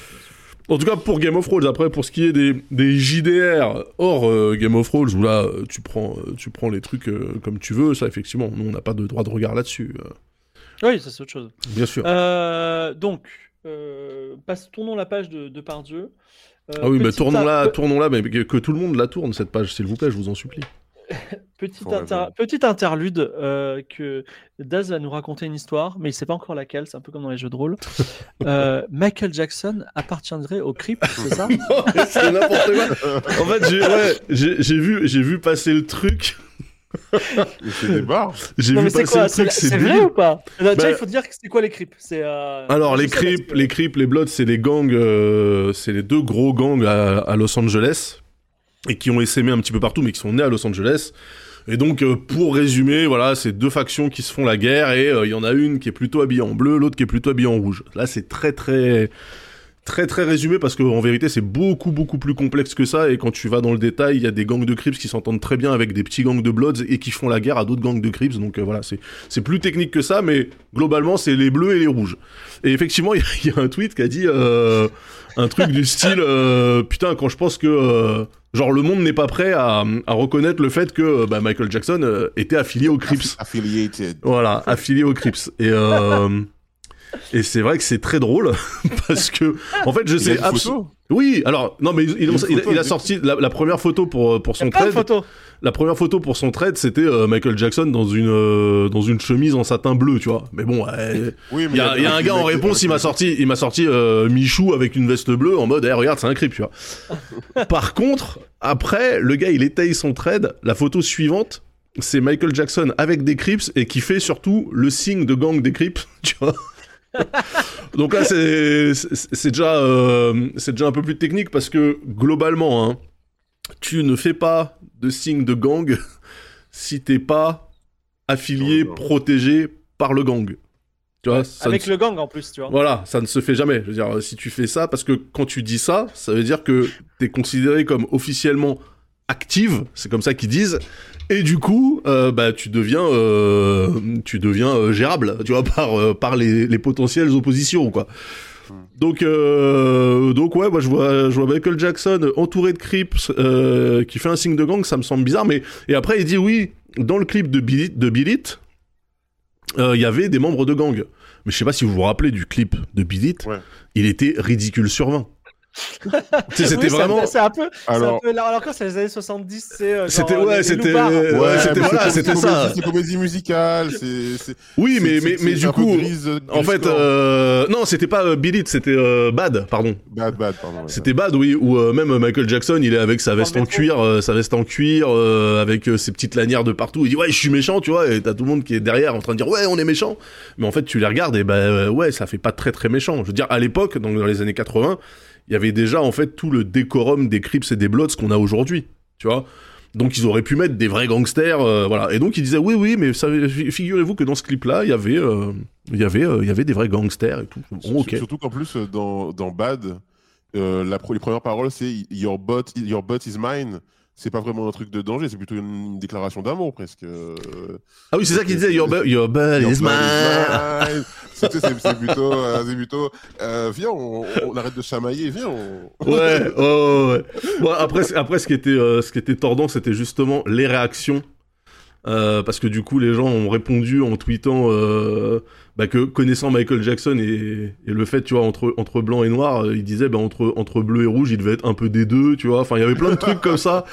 bien sûr. En tout cas, pour Game of Thrones, après, pour ce qui est des, des JDR hors euh, Game of Thrones, où là, euh, tu prends, tu prends les trucs euh, comme tu veux, ça, effectivement, nous, on n'a pas de droit de regard là-dessus, Oui ça c'est autre chose. bien sûr. Donc passe, tournons la page de, de Pardieu. Ah oui, mais tournons-la, tournons-la, mais que, que tout le monde la tourne, cette page, s'il vous plaît, je vous en supplie. Petit, Forever. inter- petit interlude euh, que Daz va nous raconter une histoire, mais il sait pas encore laquelle, c'est un peu comme dans les jeux de rôle. Euh, Michael Jackson appartiendrait au Crypt, c'est ça? C'est n'importe quoi. En fait, j'ai ouais, vu, vu passer le truc. C'est des bars. J'ai vu passer quoi le C'est truc, c'est c'est vrai ou pas? Déjà, Bah- il faut dire que c'est quoi les C'est euh, Alors les Crips, les Crips, les Bloods, c'est les gangs, euh, c'est les deux gros gangs à, à Los Angeles et qui ont essaimé un petit peu partout, mais qui sont nés à Los Angeles. Et donc, euh, pour résumer, voilà, c'est deux factions qui se font la guerre et euh, il y en a une qui est plutôt habillée en bleu, l'autre qui est plutôt habillée en rouge. Là, c'est très très très très résumé parce qu'en vérité, c'est beaucoup beaucoup plus complexe que ça. Et quand tu vas dans le détail, il y a des gangs de Crips qui s'entendent très bien avec des petits gangs de Bloods et qui font la guerre à d'autres gangs de Crips. Donc euh, voilà, c'est plus technique que ça, mais globalement, c'est les bleus et les rouges. Et effectivement, il y, a- un tweet qui a dit un truc du style putain quand je pense que genre le monde n'est pas prêt à, à reconnaître le fait que euh, bah, Michael Jackson euh, était affilié aux Crips. Affiliated. Voilà, affilié aux Crips. Et euh, et c'est vrai que c'est très drôle parce que en fait je sais absolument. Oui, alors non mais il, il- une il- photo, il a sorti la, la première photo pour pour y a son trade. La première photo pour son trade, c'était euh, Michael Jackson dans une euh, dans une chemise en satin bleu, tu vois. Mais bon, Oui, il y a, il y a un gars en réponse, il m'a sorti, il m'a sorti euh, Michou avec une veste bleue en mode, eh, regarde, c'est un creep, tu vois. Par contre, après, le gars, il étaye son trade. La photo suivante, c'est Michael Jackson avec des creeps et qui fait surtout le signe de gang des creeps, tu vois. Donc là, c'est déjà euh, c'est déjà un peu plus technique parce que globalement, hein, tu ne fais pas de signe de gang si t'es pas affilié, Non, non. protégé par le gang. Tu vois, Avec ne- le gang en plus, tu vois. voilà, ça ne se fait jamais. Je veux dire, si tu fais ça, parce que quand tu dis ça, ça veut dire que t'es considéré comme officiellement active, c'est comme ça qu'ils disent, et du coup, euh, bah tu deviens, euh, tu deviens euh, gérable, tu vois, par par les, les potentielles oppositions, quoi. Donc, euh, donc ouais, moi je vois, je vois Michael Jackson entouré de creeps euh, qui fait un signe de gang, ça me semble bizarre, mais et après il dit oui, dans le clip de Bill It- de euh, il y avait des membres de gang. Mais je sais pas si vous vous rappelez du clip de Bill It, Ouais. il était ridicule sur 20. C'était Oui, vraiment. C'est un peu. c'est un Alors, peu- alors que c'est les années 70, c'est. euh, genre, C'était ouais, c'était ouais, Ouais, c'était voilà, c'est c'était comédie- ça. C'est comédie musicale, c'est. c'est- Oui, mais c'est- mais c'est- mais c'est du un peu coup, grise, euh, en fait, euh, non, c'était pas euh, c'était euh, Bad, pardon. Bad, bad, pardon. ouais. C'était Bad, oui, où euh, même Michael Jackson, il est avec sa veste en métro. cuir, euh, sa veste en cuir, euh, avec euh, ses petites lanières de partout. Il dit ouais, je suis méchant, tu vois, et t'as tout le monde qui est derrière en train de dire ouais, on est méchant. Mais en fait, tu les regardes et ben euh, ouais, ça fait pas très très méchant. Je veux dire, à l'époque, donc dans les années 80, il y avait déjà en fait tout le décorum des Crips et des Bloods qu'on a aujourd'hui, tu vois. Donc ils auraient pu mettre des vrais gangsters, euh, voilà. Et donc ils disaient oui oui, mais figurez-vous que dans ce clip-là, il y avait, euh, y avait, euh, y avait des vrais gangsters et tout. Surtout qu'en plus, dans, dans Bad, la, les premières paroles, c'est Your butt, your butt is mine. C'est pas vraiment un truc de danger, c'est plutôt une déclaration d'amour presque. Euh, Ah oui, c'est ça qu'il disait. Your, your Your is mine. C'est plutôt, euh, c'est plutôt euh, viens, on, arrête de chamailler, viens. On... Ouais, ouais, ouais, après, après, ce qui était, ce qui était tordant, c'était justement les réactions Euh, parce que du coup, les gens ont répondu en tweetant euh, bah, que connaissant Michael Jackson et, et, le fait, tu vois, entre, entre blanc et noir, euh, ils disaient bah, entre, entre bleu et rouge, il devait être un peu des deux, tu vois. Enfin, il y avait plein de trucs comme ça.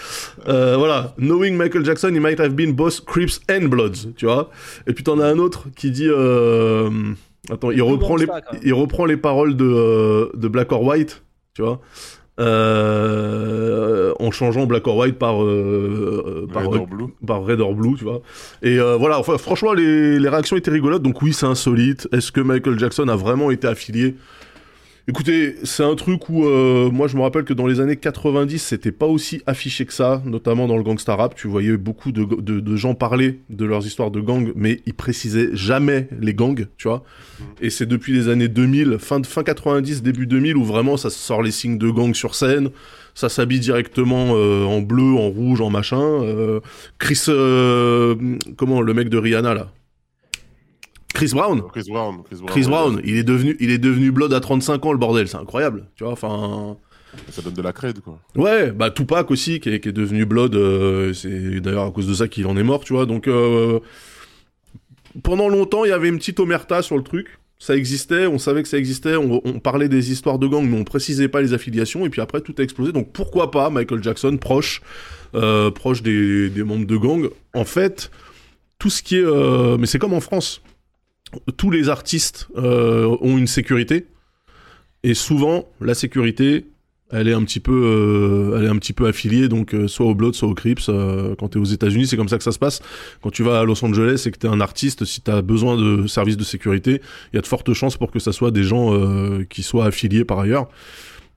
Voilà. Knowing Michael Jackson, he might have been both Crips and Bloods, tu vois. Et puis t'en as un autre qui dit. Attends, il reprend, les, il reprend les paroles de, de Black or White, tu vois. Euh, en changeant Black or White par euh, par, Red or Blue. par Red or Blue, tu vois. Et euh, voilà, enfin, franchement, les, les réactions étaient rigolotes. Donc oui, c'est insolite. Est-ce que Michael Jackson a vraiment été affilié Écoutez, c'est un truc où euh, moi je me rappelle que dans les années 90, c'était pas aussi affiché que ça, notamment dans le gangsta rap. Tu voyais beaucoup de, de, de gens parler de leurs histoires de gangs, mais ils précisaient jamais les gangs, tu vois. Et c'est depuis les années 2000, fin, fin 90, début 2000, où vraiment ça sort les signes de gang sur scène. Ça s'habille directement euh, en bleu, en rouge, en machin. Euh, Chris, euh, comment le mec de Rihanna là Chris Brown. Chris Brown. Chris Brown, Chris Brown, il est devenu, il est devenu Blood à 35 ans, le bordel, c'est incroyable, tu vois. Enfin, Ça donne de la crède, quoi. ouais, bah Tupac aussi, qui est, qui est devenu Blood, euh, c'est d'ailleurs à cause de ça qu'il en est mort, tu vois. Donc, euh, pendant longtemps, il y avait une petite omerta sur le truc. Ça existait, on savait que ça existait, on, on parlait des histoires de gangs, mais on précisait pas les affiliations. Et puis après, tout a explosé. Donc pourquoi pas Michael Jackson proche, euh, proche des, des membres de gangs. En fait, tout ce qui est, mais c'est comme en France tous les artistes euh, ont une sécurité. Et souvent la sécurité elle est un petit peu euh, elle est un petit peu affiliée donc euh, soit au Blood soit au Crips euh, quand tu es aux États-Unis c'est comme ça que ça se passe. Quand tu vas à Los Angeles et que tu es un artiste si tu as besoin de services de sécurité il y a de fortes chances pour que ça soit des gens qui soient affiliés par ailleurs.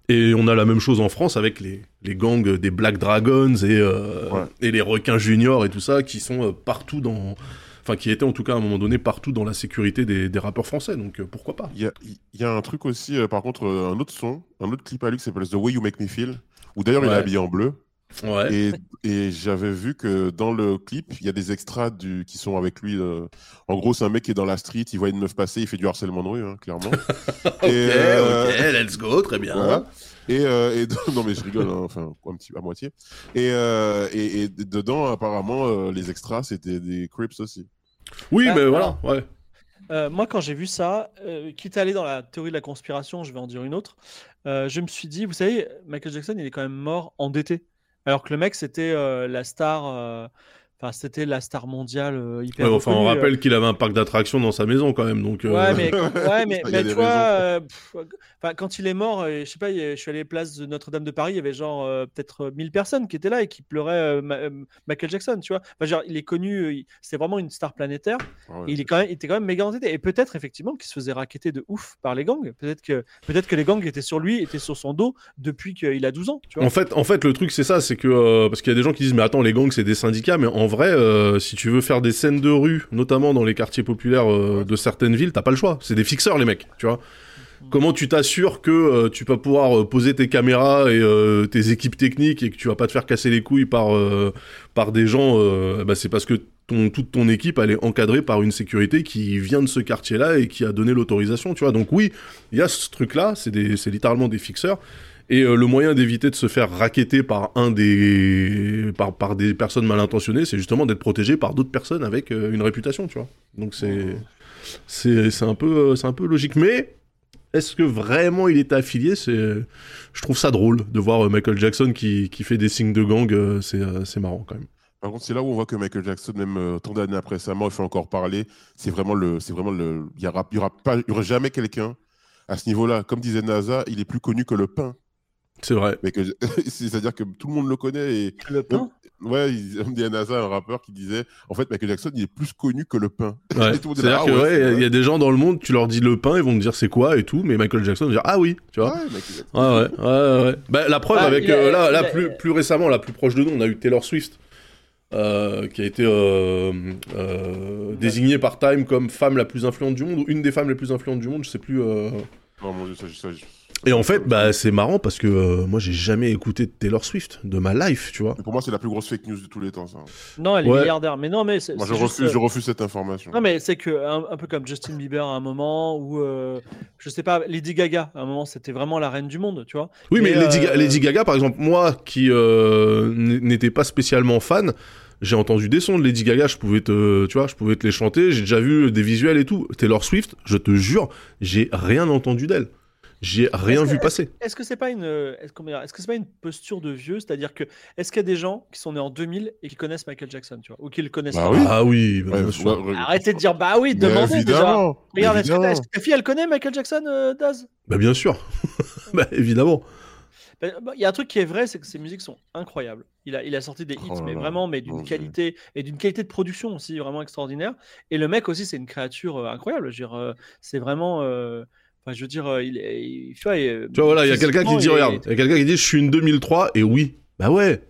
Et on a la même chose en France avec les, les gangs des Black Dragons et, Ouais. et les requins juniors et tout ça qui sont partout dans enfin qui étaient en tout cas à un moment donné partout dans la sécurité des, des rappeurs français donc euh, pourquoi pas Il y a, il y a un truc aussi, euh, par contre, euh, un autre son, un autre clip à lui qui s'appelle The Way You Make Me Feel, où d'ailleurs il est habillé en bleu. Ouais Et, et j'avais vu que dans le clip, il y a des extras du, qui sont avec lui. euh, En gros, c'est un mec qui est dans la street, il voit une meuf passer, il fait du harcèlement de rue, hein, clairement. ok euh, ok let's go très bien Voilà. Et, euh, et non mais je rigole, hein, enfin un petit à moitié. Et, euh, et, et dedans, apparemment, euh, les extras c'était des Crips aussi. oui Ah, mais voilà ouais Euh, moi, quand j'ai vu ça, euh, quitte à aller dans la théorie de la conspiration, je vais en dire une autre. euh, je me suis dit, vous savez, Michael Jackson, il est quand même mort endetté. Alors que le mec, c'était euh, la star. Enfin, c'était la star mondiale euh, hyper. Ouais, enfin on euh. rappelle qu'il avait un parc d'attractions dans sa maison quand même donc euh, Ouais, mais, ouais, mais, mais tu vois, euh, pff, quand il est mort, euh, je sais pas, je suis allé place de Notre-Dame de Paris, il y avait genre euh, peut-être 1000 personnes qui étaient là et qui pleuraient Ma- Michael Jackson, tu vois. Enfin, genre, il est connu, euh, c'était vraiment une star planétaire. Ah ouais. Et il, est quand même, il était quand même méga endetté. Et peut-être effectivement qu'il se faisait raqueter de ouf par les gangs. Peut-être que, peut-être que les gangs étaient sur lui, étaient sur son dos depuis qu'il a 12 ans. Tu vois. En fait, en fait, le truc c'est ça, c'est que euh, parce qu'il y a des gens qui disent mais attends les gangs c'est des syndicats, mais en vrai, euh, si tu veux faire des scènes de rue, notamment dans les quartiers populaires euh, de certaines villes, t'as pas le choix. C'est des fixeurs les mecs, tu vois. Comment tu t'assures que euh, tu vas pouvoir poser tes caméras et tes équipes techniques et que tu vas pas te faire casser les couilles par par des gens bah, c'est parce que ton, toute ton équipe elle est encadrée par une sécurité qui vient de ce quartier-là et qui a donné l'autorisation, tu vois. Donc oui, il y a ce truc-là, c'est littéralement des fixeurs. Et euh, le moyen d'éviter de se faire raqueter par un des par, par des personnes mal intentionnées, c'est justement d'être protégé par d'autres personnes avec euh, une réputation, tu vois. Donc c'est c'est un peu euh, c'est un peu logique mais est-ce que vraiment il était affilié? C'est je trouve ça drôle de voir Michael Jackson qui, qui fait des signes de gang, c'est marrant quand même. Par contre, c'est là où on voit que Michael Jackson, même tant d'années après sa mort, il fait encore parler. C'est vraiment le, c'est vraiment le, il y aura, y aura pas, y aura jamais quelqu'un à ce niveau-là. Comme disait NASA, il est plus connu que le pain. C'est vrai. Mais que, c'est-à-dire que tout le monde le connaît et Le pain. ouais, il on dit à NASA, un rappeur qui disait, en fait, Michael Jackson, il est plus connu que le pain. Ouais. C'est-à-dire ah que ouais, ouais, c'est il y a- y, des gens dans le monde, tu leur dis le pain, ils vont te dire c'est quoi et tout, mais Michael Jackson va dire ah oui, tu vois. Ouais. Ouais, ouais, ouais, ouais. Bah, la preuve Ah, avec a- euh, là, là a- plus, plus récemment, la plus proche de nous, on a eu Taylor Swift, euh, qui a été euh, euh, désignée par Time comme femme la plus influente du monde ou une des femmes les plus influentes du monde, je sais plus. euh. Non, mon Dieu, ça, ça, ça- Et en fait, bah c'est marrant parce que euh, moi j'ai jamais écouté de Taylor Swift de ma life, tu vois. Pour moi, c'est la plus grosse fake news de tous les temps, ça. Non, elle est Ouais. milliardaire. Mais non, mais c'est. Moi, je juste, refuse, euh, je refuse cette information. Non, mais c'est que un, un peu comme Justin Bieber à un moment, ou euh, je sais pas, Lady Gaga à un moment, c'était vraiment la reine du monde, tu vois. Oui, mais, Lady, euh, Ga- Lady Gaga, par exemple, moi qui euh, n'étais pas spécialement fan, j'ai entendu des sons de Lady Gaga, je pouvais te, tu vois, je pouvais te les chanter, j'ai déjà vu des visuels et tout. Taylor Swift, je te jure, j'ai rien entendu d'elle. J'ai rien vu passer. Est-ce que c'est pas une est-ce qu'on- est-ce que c'est pas une posture de vieux, c'est-à-dire que est-ce qu'il y a des gens qui sont nés en 2000 et qui connaissent Michael Jackson, tu vois, ou qui le connaissent Bah pas? oui. Ah oui, bah. Arrêtez de dire bah oui, demandez déjà. Regarde, est-ce que, évidemment. est-ce que ta fille elle connaît Michael Jackson, euh, Daz? Bah, bien sûr. bah, évidemment. Ben, bah, Il y a un truc qui est vrai, c'est que ses musiques sont incroyables. Il a, il a sorti des hits, Oh là mais là, vraiment, mais d'une qualité et d'une qualité de production aussi vraiment extraordinaire. Et le mec aussi, c'est une créature euh, incroyable. Je veux dire, euh, c'est vraiment. euh, Enfin, je veux dire, euh, il est. il- tu vois, il- Tu vois, voilà, il y a quelqu'un qui dit, regarde, il y a quelqu'un qui dit, je suis une 2003, et oui. Bah ouais.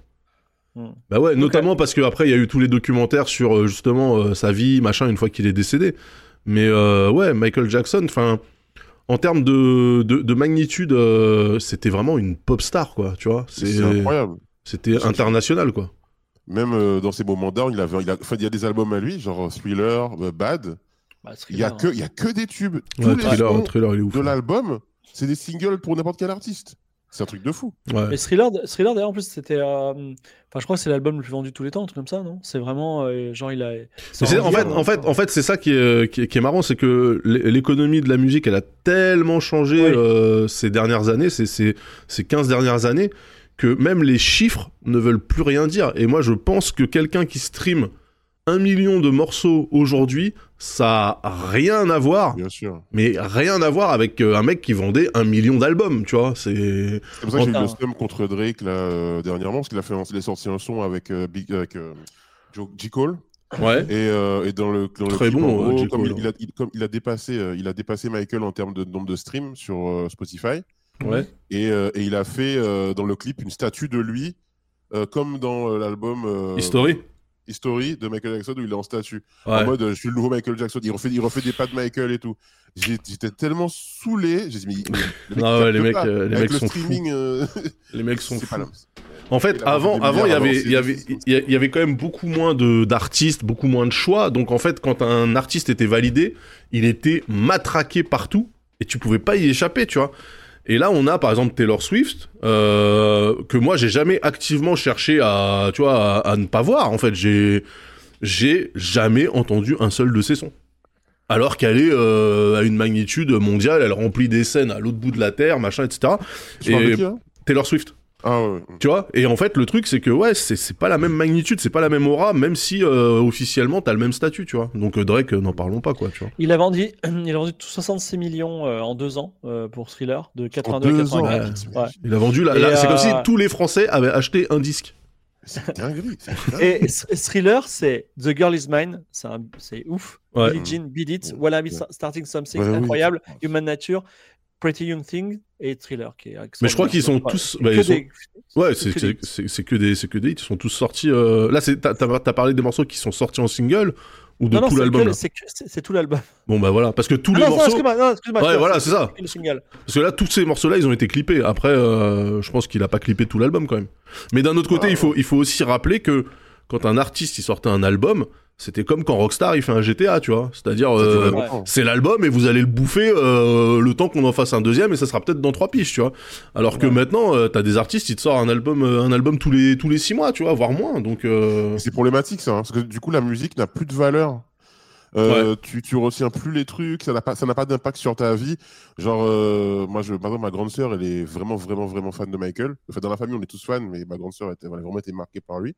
Hmm. Bah ouais, notamment parce que après il y a eu tous les documentaires sur euh, justement euh, sa vie, machin, une fois qu'il est décédé. Mais euh, ouais, Michael Jackson, enfin, en termes de, de, de magnitude, euh, c'était vraiment une pop star, quoi, tu vois. C'est incroyable. C'était international, quoi. Même euh, dans ses moments d'or, il avait, il a, enfin, il y a des albums à lui, genre Thriller, euh, Bad. Bah, Il y a Thriller, que, hein. a que des tubes. Tous Ouais, les thriller, il est ouf. de l'album, c'est des singles pour n'importe quel artiste. C'est un truc de fou. Ouais. Mais Thriller, Thriller d'ailleurs, en plus, c'était. euh, Enfin, je crois que c'est l'album le plus vendu de tous les temps, un truc comme ça, non? C'est vraiment. euh, genre, il a. En fait, en fait, en fait, c'est ça qui est, qui est, qui est marrant, c'est que l'é- l'économie de la musique, elle a tellement changé Oui. euh, ces dernières années, ces, ces, ces 15 dernières années, que même les chiffres ne veulent plus rien dire. Et moi, je pense que quelqu'un qui stream un million de morceaux aujourd'hui, ça a rien à voir, Bien sûr. mais rien à voir avec euh, un mec qui vendait un million d'albums, tu vois. C'est C'est pour ça que j'ai eu le stem contre Drake là, euh, dernièrement, parce qu'il a, fait, il sorti un son avec, euh, Big, avec euh. Cole. ouais. Et, euh, et dans le, dans Très clip, bon, gros, comme, il, il a, il- comme il a dépassé, euh, il a dépassé Michael en termes de nombre de streams sur euh, Spotify. Ouais. Et, euh, et il a fait euh, dans le clip une statue de lui, euh, comme dans euh, l'album euh, History. History de Michael Jackson où il est en statue. En mode, euh, je suis le nouveau Michael Jackson. Il refait, il refait des pas de Michael et tout. J'étais tellement saoulé. J'ai dit, mais, mais le mec, Non, ouais, les mecs, euh, les mecs le sont streaming, euh, Les mecs sont fous. là. En fait, avant, avant, il y avait, il y avait, il y a- il y avait quand même beaucoup moins de d'artistes, beaucoup moins de choix. Donc en fait, quand un artiste était validé, il était matraqué partout et tu pouvais pas y échapper, tu vois. Et là, on a par exemple Taylor Swift euh, que moi j'ai jamais activement cherché à, tu vois, à, à ne pas voir. En fait, j'ai j'ai jamais entendu un seul de ses sons. Alors qu'elle est euh, à une magnitude mondiale, elle remplit des scènes à l'autre bout de la terre, machin, etc. Et là Taylor Swift. Ah ouais, ouais. Tu vois Et en fait, le truc, c'est que ouais, c'est c'est pas la même magnitude, c'est pas la même aura, même si euh, officiellement t'as le même statut, tu vois. Donc euh, Drake, euh, n'en parlons pas, quoi, tu vois. Il a vendu, il a vendu 66 millions euh, en deux ans euh, pour Thriller, de 82 à deux ans, 84. ouais. Ouais. Il a vendu là, Et, là, c'est comme si tous les Français avaient acheté un disque. Dingue. Et Th- Thriller, c'est The Girl Is Mine, c'est un- ouf. Ouais. Billie Jean, Beat It, Ouais. What I'm Ouais. Starting Something, Ouais, oui. incroyable. Human Nature, Pretty Young Thing et Thriller, qui est Mais je crois qu'ils sont tous- Ouais, bah, que sont- des- Ouais, c'est que des- c'est- que des, c'est que des hits. Ils sont tous sortis. euh, Là, c'est t'as parlé des morceaux qui sont sortis en single ou de Non, non, tout l'album. c'est tout l'album. Bon bah voilà, parce que tous Ah les non, morceaux. excuse-moi, non, excuse-moi, Ouais, voilà, c'est ça. single. Parce que là, tous ces morceaux-là, ils ont été clippés. Après, euh, je pense qu'il a pas clippé tout l'album quand même. Mais d'un autre côté, Ah, il faut, il faut aussi rappeler que quand un artiste il sortait un album, c'était comme quand Rockstar il fait un GTA, tu vois. C'est-à-dire, euh, c'est l'album et vous allez le bouffer euh, le temps qu'on en fasse un deuxième et ça sera peut-être dans trois piges, tu vois. Alors que Ouais. maintenant, euh, t'as des artistes, ils te sortent un album, euh, un album tous les tous les six mois, tu vois, voire moins. Donc, euh, C'est problématique ça, hein, parce que du coup la musique n'a plus de valeur. Euh, tu, tu retiens plus les trucs, ça n'a pas, ça n'a pas d'impact sur ta vie. Genre, euh, moi, je, par exemple, ma grande sœur, elle est vraiment, vraiment, vraiment fan de Michael. Enfin, dans la famille, on est tous fans, mais ma grande sœur était elle a vraiment été marquée par lui.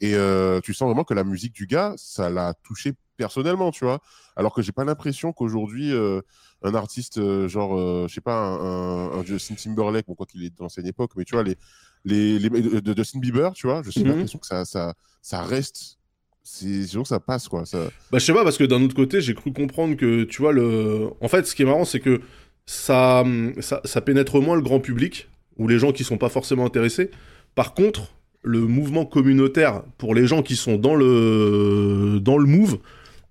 Et euh, tu sens vraiment que la musique du gars, ça l'a touché personnellement, tu vois. Alors que j'ai pas l'impression qu'aujourd'hui, euh, un artiste, euh, genre, je sais pas, un, un- un Justin Timberlake, bon, quoi qu'il est d'ancienne époque, mais tu vois, les, les, les de, de Justin Bieber, tu vois, je suis Mhm. l'impression que ça, ça, ça reste. C'est, que ça passe, quoi. Ça... Bah, je sais pas, parce que d'un autre côté, j'ai cru comprendre que, tu vois, le. En fait, ce qui est marrant, c'est que ça, ça, ça pénètre moins le grand public, ou les gens qui sont pas forcément intéressés. Par contre, le mouvement communautaire, pour les gens qui sont dans le, dans le move,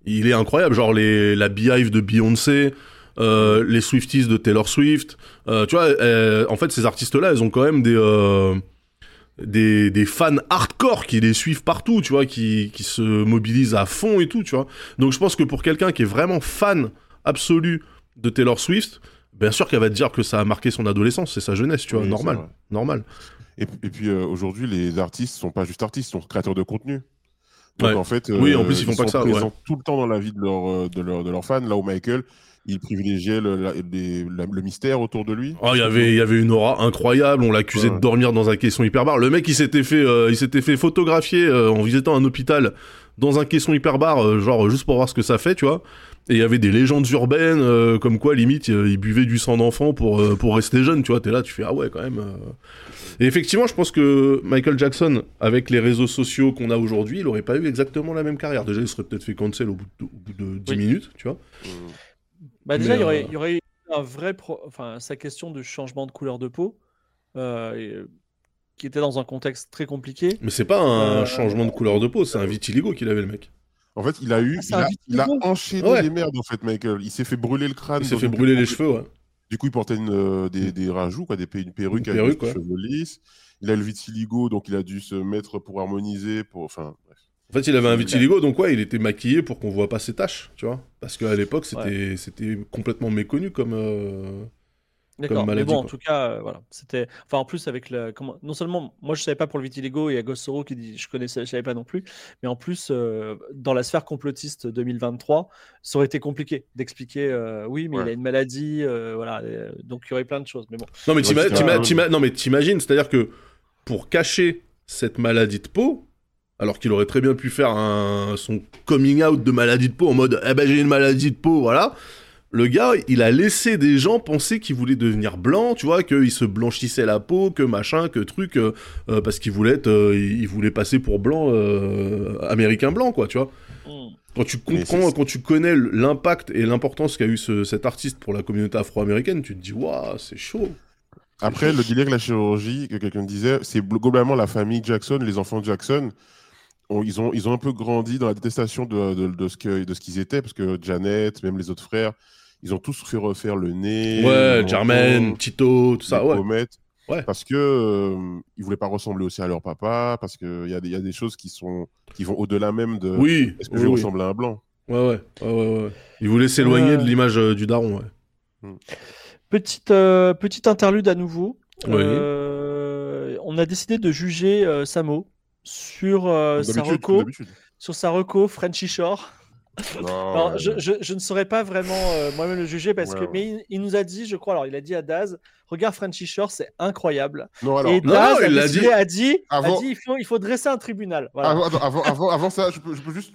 il est incroyable. Genre, les, la Beehive de Beyoncé. euh, les Swifties de Taylor Swift, euh, tu vois, euh, en fait, ces artistes-là, ils ont quand même des, des, des fans hardcore qui les suivent partout, tu vois, qui, qui se mobilisent à fond et tout, tu vois. Donc je pense que pour quelqu'un qui est vraiment fan absolu de Taylor Swift, bien sûr qu'elle va te dire que ça a marqué son adolescence et sa jeunesse, tu vois, Oui, c'est normal, normal. Et, et puis euh, aujourd'hui, les artistes sont pas juste artistes, ils sont créateurs de contenu. Donc Ouais. en fait, Oui, en euh, plus, ils font pas sont que ça, présents ouais. tout le temps dans la vie de leur, euh, de leur, de leurs fans. Là où Michael, il privilégiait le, la- les- la- le mystère autour de lui. Oh, il y avait, il y avait une aura incroyable. On l'accusait Ouais. de dormir dans un caisson hyperbare. Le mec, il s'était fait, euh, il s'était fait photographier euh, en visitant un hôpital dans un caisson hyperbare, euh, genre juste pour voir ce que ça fait, tu vois. Et il y avait des légendes urbaines, euh, comme quoi limite euh, il buvait du sang d'enfant pour euh, pour rester jeune, tu vois. T'es là, tu fais ah ouais quand même. euh. Et effectivement, je pense que Michael Jackson, avec les réseaux sociaux qu'on a aujourd'hui, il aurait pas eu exactement la même carrière. Déjà, il serait peut-être fait cancel au bout de, au bout de 10 Oui. minutes, tu vois. Mm. Bah déjà, il y aurait, il y aurait eu un vrai, pro- enfin, sa question de changement de couleur de peau, et, qui était dans un contexte très compliqué. Mais c'est pas un Euh, changement de couleur de peau, c'est un vitiligo qu'il avait le mec. En fait, il a eu, Ah, il a, il a vitiligo enchaîné Ouais. les merdes en fait, Michael. Il s'est fait brûler le crâne. Il s'est fait brûler les cheveux, ouais. Du coup, il portait une, euh, des, des rajouts, quoi, des, une perruque Une avec des cheveux lisses. Il a le vitiligo, donc il a dû se mettre pour harmoniser, pour, enfin, bref. En fait, il avait un vitiligo, donc ouais, il était maquillé pour qu'on voit pas ses taches, tu vois. Parce qu'à l'époque, c'était c'était complètement méconnu comme. euh, D'accord. Mais bon, en tout cas, euh, voilà, c'était. Enfin, en plus avec le, comment... non seulement, moi je savais pas pour le vitiligo et Agosoro qui dit, je connaissais, je savais pas non plus, mais en plus euh, dans la sphère complotiste 2023, ça aurait été compliqué d'expliquer. euh, oui, mais il Ouais. a une maladie, euh, voilà. euh, donc il y aurait plein de choses. Mais bon. Non, mais mais t'imagines, c'est-à-dire que pour cacher cette maladie de peau, alors qu'il aurait très bien pu faire un, son coming out de maladie de peau en mode eh ben j'ai une maladie de peau, voilà. Le gars, il a laissé des gens penser qu'il voulait devenir blanc, tu vois, qu'il se blanchissait la peau, que machin, que truc, euh, euh, parce qu'il voulait être, euh, il voulait passer pour blanc, euh, américain blanc, quoi, tu vois. Hmm. Quand tu comprends, quand tu connais l'impact et l'importance qu'a eu ce- cet artiste pour la communauté afro-américaine, tu te dis waouh, c'est chaud. Après, le délire de la chirurgie, que quelqu'un disait, c'est globalement la famille Jackson, les enfants Jackson, ils, ont, ils ont un peu grandi dans la détestation de, de, de ce que- de ce qu'ils étaient, parce que Janet, même les autres frères, ils ont tous fait refaire le nez. Ouais, le Tito, tout ça, ouais. pommettes, Ouais. Parce que euh, ils voulaient pas ressembler aussi à leur papa, parce qu'il y, a des- il y a des choses qui, sont, qui vont au-delà même de Oui, est-ce que oui, je oui. ressemble à un blanc Ouais, ouais, ouais, ouais, ouais. Il voulait s'éloigner Ouais. de l'image euh, du daron, ouais. Petite, euh, petite interlude à nouveau. Oui. Euh, on a décidé de juger euh, Samo sur euh, sa reco, sur sa reco Frenchy Shore. Non, je, je- je ne saurais pas vraiment euh, moi-même le juger parce Ouais, que, ouais. mais il, il nous a dit, je crois, alors il a dit à Daz, regarde Frenchy Shore, c'est incroyable. Non, alors, et Daz a, il dit. a dit, a Avant- dit, il faut, il faut dresser un tribunal. Voilà. avant, avant, avant ça, je peux, je peux juste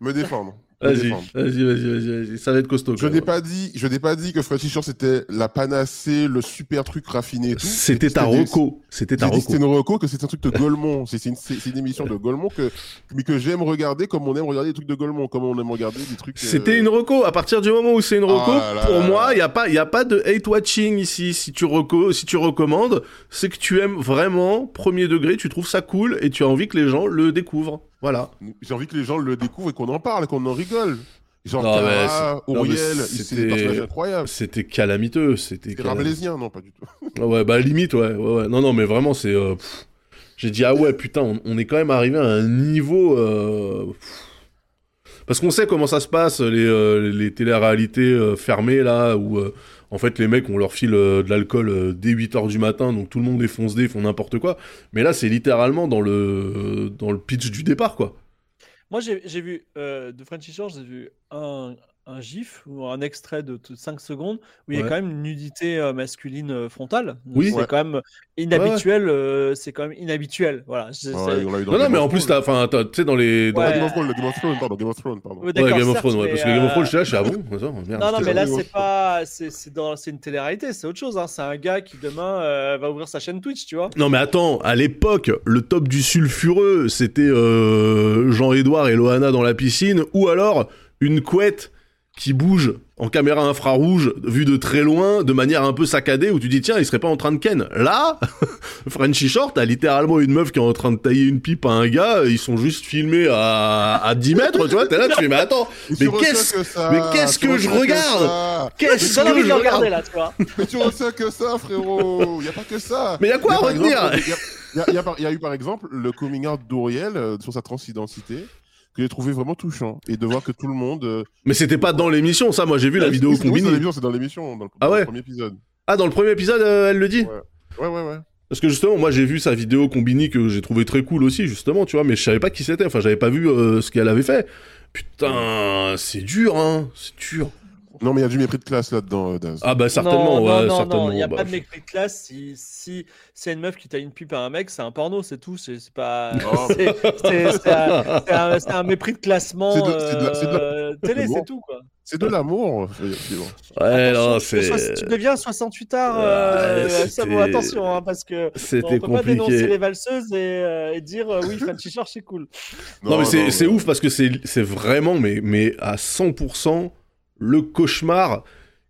me défendre. Vas-y, vas-y, vas-y, vas-y, vas-y. Ça va être costaud. Je n'ai pas dit, je n'ai pas dit que Frenchy Shore c'était la panacée, le super truc raffiné et tout. C'était ta reco. C'était ta reco. c'était une reco, que c'est un truc de Golemont. C'est une, émission de Golemont que, mais que j'aime regarder comme on aime regarder des trucs de Golemont, comme on aime regarder des trucs. euh, C'était une reco. À partir du moment où c'est une reco, Ah là pour là moi, il y a pas, il y a pas de hate watching ici. Si tu reco, si tu recommandes, c'est que tu aimes vraiment premier degré, tu trouves ça cool et tu as envie que les gens le découvrent. Voilà. J'ai envie que les gens le découvrent et qu'on en parle, qu'on en rigole. Genre, Non, mais Cara, Auriel, c'était- c'est des personnages incroyables. C'était calamiteux. C'était calamiteux. rabelaisien, non, pas du tout. Ah Ouais, bah limite, ouais, ouais, ouais. Non, non, mais vraiment, c'est. euh, pff. J'ai dit, ah ouais, putain, on, on est quand même arrivé à un niveau. euh, pff. Parce qu'on sait comment ça se passe, les, euh, les téléréalités euh, fermées, là, où euh, en fait les mecs, on leur file euh, de l'alcool euh, dès 8h du matin, donc tout le monde est foncé, font n'importe quoi. Mais là, c'est littéralement dans le, dans le pitch du départ, quoi. Moi, j'ai vu euh, de Frenchy Shore, j'ai vu un, un gif ou un extrait de 5 secondes où il y a Ouais. quand même une nudité euh, masculine euh, frontale. Oui. c'est Ouais. quand même inhabituel. euh, c'est quand même inhabituel. Voilà. Je- Non, non, mais of en plus, Thrones. t'as, enfin, t'as- tu sais, dans les. Dans Ouais. Game of Thrones, Game of Thrones, pardon, Game of Thrones, pardon. Ouais, Ouais, d'accord, Game of certes, Thrones, ouais, mais, parce que Game of Thrones, là, je suis ah bon Attends, merde. Non, non, mais là, of c'est pas, c'est c'est dans, c'est une télé-réalité, c'est autre chose. Hein. C'est un gars qui demain euh, va ouvrir sa chaîne Twitch, tu vois. Non mais attends, à l'époque, le top du sulfureux, c'était euh, Jean-Édouard et Loana dans la piscine, ou alors une couette qui bouge en caméra infrarouge, vue de très loin, de manière un peu saccadée, où tu dis tiens, il serait pas en train de ken. Là, Frenchy Short, t'as littéralement une meuf qui est en train de tailler une pipe à un gars, ils sont juste filmés à, à 10 mètres, tu vois, t'es là, tu fais mais attends, Mais qu'est-ce- que ça, mais qu'est-ce que je regarde qu'est-ce J'ai envie que de je regarde là, tu vois. Mais tu retiens que ça, frérot. Il y a pas que ça. Mais y a quoi à retenir y a- y a- a il y a eu par exemple le coming out d'Auriel euh, sur sa transidentité que j'ai trouvé vraiment touchant et de voir que tout le monde. euh, Mais c'était pas dans l'émission, ça, moi j'ai vu la oui, vidéo oui, c'est dans combinée. l'émission, dans l'émission, dans le, Ah dans le ouais premier épisode. Ah, dans le premier épisode, euh, elle le dit Ouais, ouais, ouais. Parce que justement, moi j'ai vu sa vidéo Combini que j'ai trouvé très cool aussi, justement, tu vois, mais je savais pas qui c'était, enfin j'avais pas vu euh, ce qu'elle avait fait. Putain, c'est dur, hein, c'est dur. Non, mais il y a du mépris de classe là-dedans, euh, Daz. Ah bah certainement, non, ouais, non, non, certainement. il n'y a bah, pas de mépris de classe. Si, si c'est une meuf qui t'a une pipe à un mec, c'est un porno, c'est tout. C'est c'est pas. Non. C'est un, un- mépris de classement. C'est de- de la- c'est de la- euh, télé, c'est tout, quoi. C'est de l'amour. Ouais, non, c'est. tu deviens 68 art, euh, Ouais, attention, hein, parce que on C'était peut pas dénoncer compliqué. les valseuses et, euh, et dire euh, oui, Shore, c'est cool. Non, mais c'est ouf parce que c'est c'est vraiment, mais, mais à 100%, le cauchemar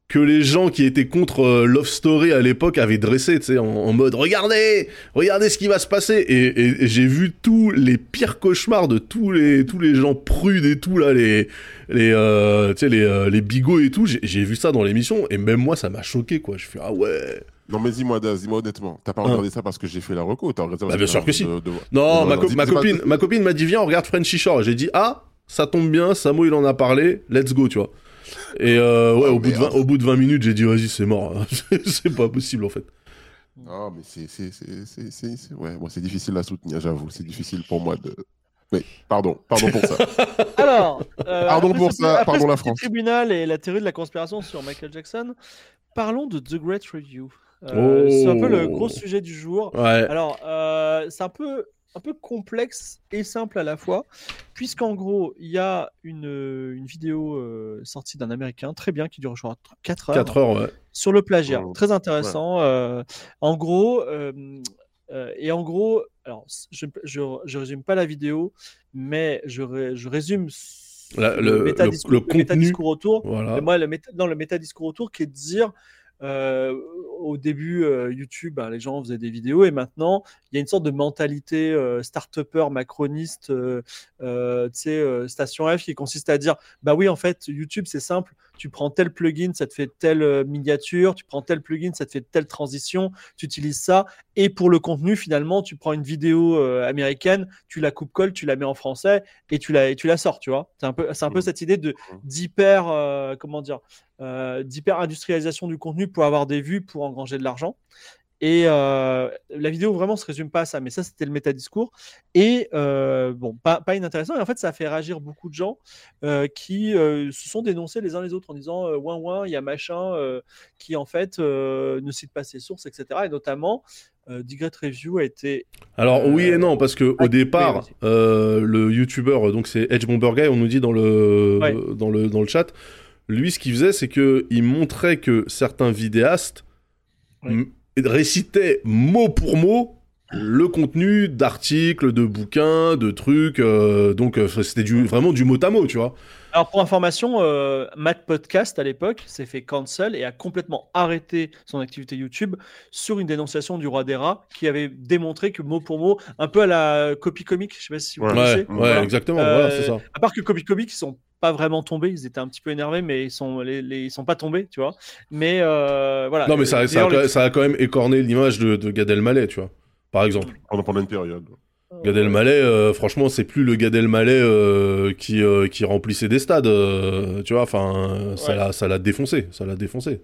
que les gens qui étaient contre euh, Love Story à l'époque avaient dressé, tu sais, en, en mode regardez, regardez ce qui va se passer. Et, et- et j'ai vu tous les pires cauchemars de tous les, tous les gens prudes et tout, là, les, les, euh, tu sais, les, euh, les bigots et tout. J'ai vu ça dans l'émission et même moi, ça m'a choqué, quoi. Je fais ah ouais. Non, mais dis-moi, dis-moi honnêtement. T'as pas Hein. regardé ça parce que j'ai fait la reco T'as regardé ça parce Bah, bien que sûr que si. de- de- Non, de- ma, co- ma copine, ma copine m'a dit viens on regarde Frenchy Shore. J'ai dit ah ça tombe bien, Samo il en a parlé, let's go tu vois. Et euh, ouais Oh, au bout de 20, merde. au bout de 20 minutes j'ai dit vas-y c'est mort, c'est pas possible en fait. Ah, mais c'est. Ouais, moi, c'est difficile à soutenir, j'avoue. C'est difficile pour moi de. Oui, pardon, pardon pour ça. Alors, euh, Pardon après pour ça, après pardon la France. tribunal et la théorie de la conspiration sur Michael Jackson, parlons de The Great Review. Euh, C'est un peu le gros Oh. sujet du jour. Ouais. Alors, euh, c'est un peu, un peu complexe et simple à la fois, puisqu'en gros, il y a une, une vidéo euh, sortie d'un Américain, très bien, qui dure, je crois, 4 heures, 4 heures ouais. sur le plagiat. Oh. Très intéressant. euh, en gros, euh, euh, et en gros, alors, je, je, je résume pas la vidéo, mais je, je résume La- le- le- le le contenu. métadiscours autour. Voilà. Et moi, le, méta, non, le métadiscours autour qui est de dire, euh, au début, euh, YouTube, ben, les gens faisaient des vidéos et maintenant, il y a une sorte de mentalité euh, start-upper, macroniste, Station F qui consiste à dire, bah oui, en fait, YouTube, c'est simple, tu prends tel plugin, ça te fait telle euh, miniature, tu prends tel plugin, ça te fait telle transition, tu utilises ça, et pour le contenu, finalement, tu prends une vidéo euh, américaine, tu la coupes-colle, tu la mets en français et tu la, et tu la sors, tu vois. C'est un peu, c'est un peu Mhm. cette idée de d'hyper, euh, comment dire, euh, d'hyper industrialisation du contenu pour avoir des vues, pour engranger de l'argent. Et euh, la vidéo vraiment se résume pas à ça, mais ça c'était le métadiscours. Et euh, bon, pas, pas inintéressant. Et en fait, ça a fait réagir beaucoup de gens euh, qui se sont dénoncés les uns les autres en disant ouin ouin, il y a machin qui en fait ne cite pas ses sources, etc. Et notamment, Great Review a été Alors oui et non parce que au départ le YouTuber donc c'est Edge Bomber Guy on nous dit dans le Ouais. dans le dans le chat lui ce qu'il faisait c'est que il montrait que certains vidéastes Ouais. Récitaient mot pour mot le contenu d'articles, de bouquins, de trucs, euh, donc euh, c'était du, vraiment du mot à mot, tu vois. Alors pour information, euh, Matt Podcast à l'époque s'est fait cancel et a complètement arrêté son activité YouTube sur une dénonciation du roi des rats qui avait démontré que mot pour mot, un peu à la copie comique, je sais pas si vous. Ouais, connaissez. ouais, Voilà. exactement, Euh, voilà, c'est ça. À part que copie comique, ils sont pas vraiment tombés, ils étaient un petit peu énervés, mais ils sont, les, les- ils sont pas tombés, tu vois. Mais euh, voilà. Non, mais ça, ça, a, quand- le- ça a quand même écorné l'image de, de Gad Elmaleh, tu vois. Par exemple. Pendant, pendant une période. Gad Elmaleh, euh, franchement, c'est plus le Gad Elmaleh euh, qui, euh, qui remplissait des stades, euh, tu vois. Enfin, ça Ouais. l'a, ça l'a défoncé, ça l'a défoncé.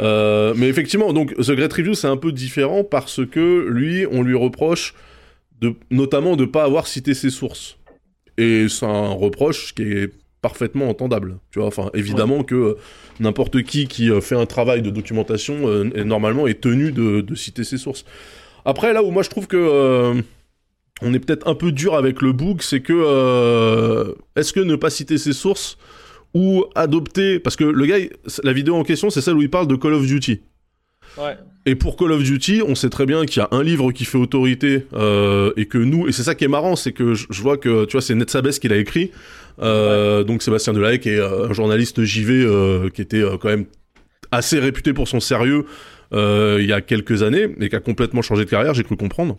Euh, mais effectivement, donc The Great Review, c'est un peu différent parce que lui, on lui reproche de, notamment de pas avoir cité ses sources. Et c'est un reproche qui est parfaitement entendable. Tu vois, enfin, évidemment que euh, n'importe qui qui euh, fait un travail de documentation euh, est- normalement est tenu de, de citer ses sources. Après, là où moi je trouve que on est peut-être un peu dur avec le book, c'est que est-ce que ne pas citer ses sources ou adopter parce que le gars, la vidéo en question, c'est celle où il parle de Call of Duty. Ouais. Et pour Call of Duty, on sait très bien qu'il y a un livre qui fait autorité euh, et que nous, et c'est ça qui est marrant, c'est que je, je vois que tu vois c'est Ned Sabes qui l'a écrit, euh, donc Sébastien Delahaye qui est euh, un journaliste JV euh, qui était quand même assez réputé pour son sérieux il y a quelques années et qui a complètement changé de carrière, j'ai cru comprendre.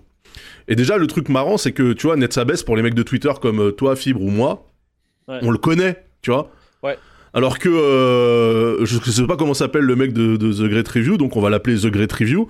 Et déjà le truc marrant, c'est que tu vois Ned Sabes pour les mecs de Twitter comme toi, Fibre ou moi, Ouais. on le connaît, tu vois. Ouais. Alors que euh, je sais pas comment s'appelle le mec de, de The Great Review, donc on va l'appeler The Great Review.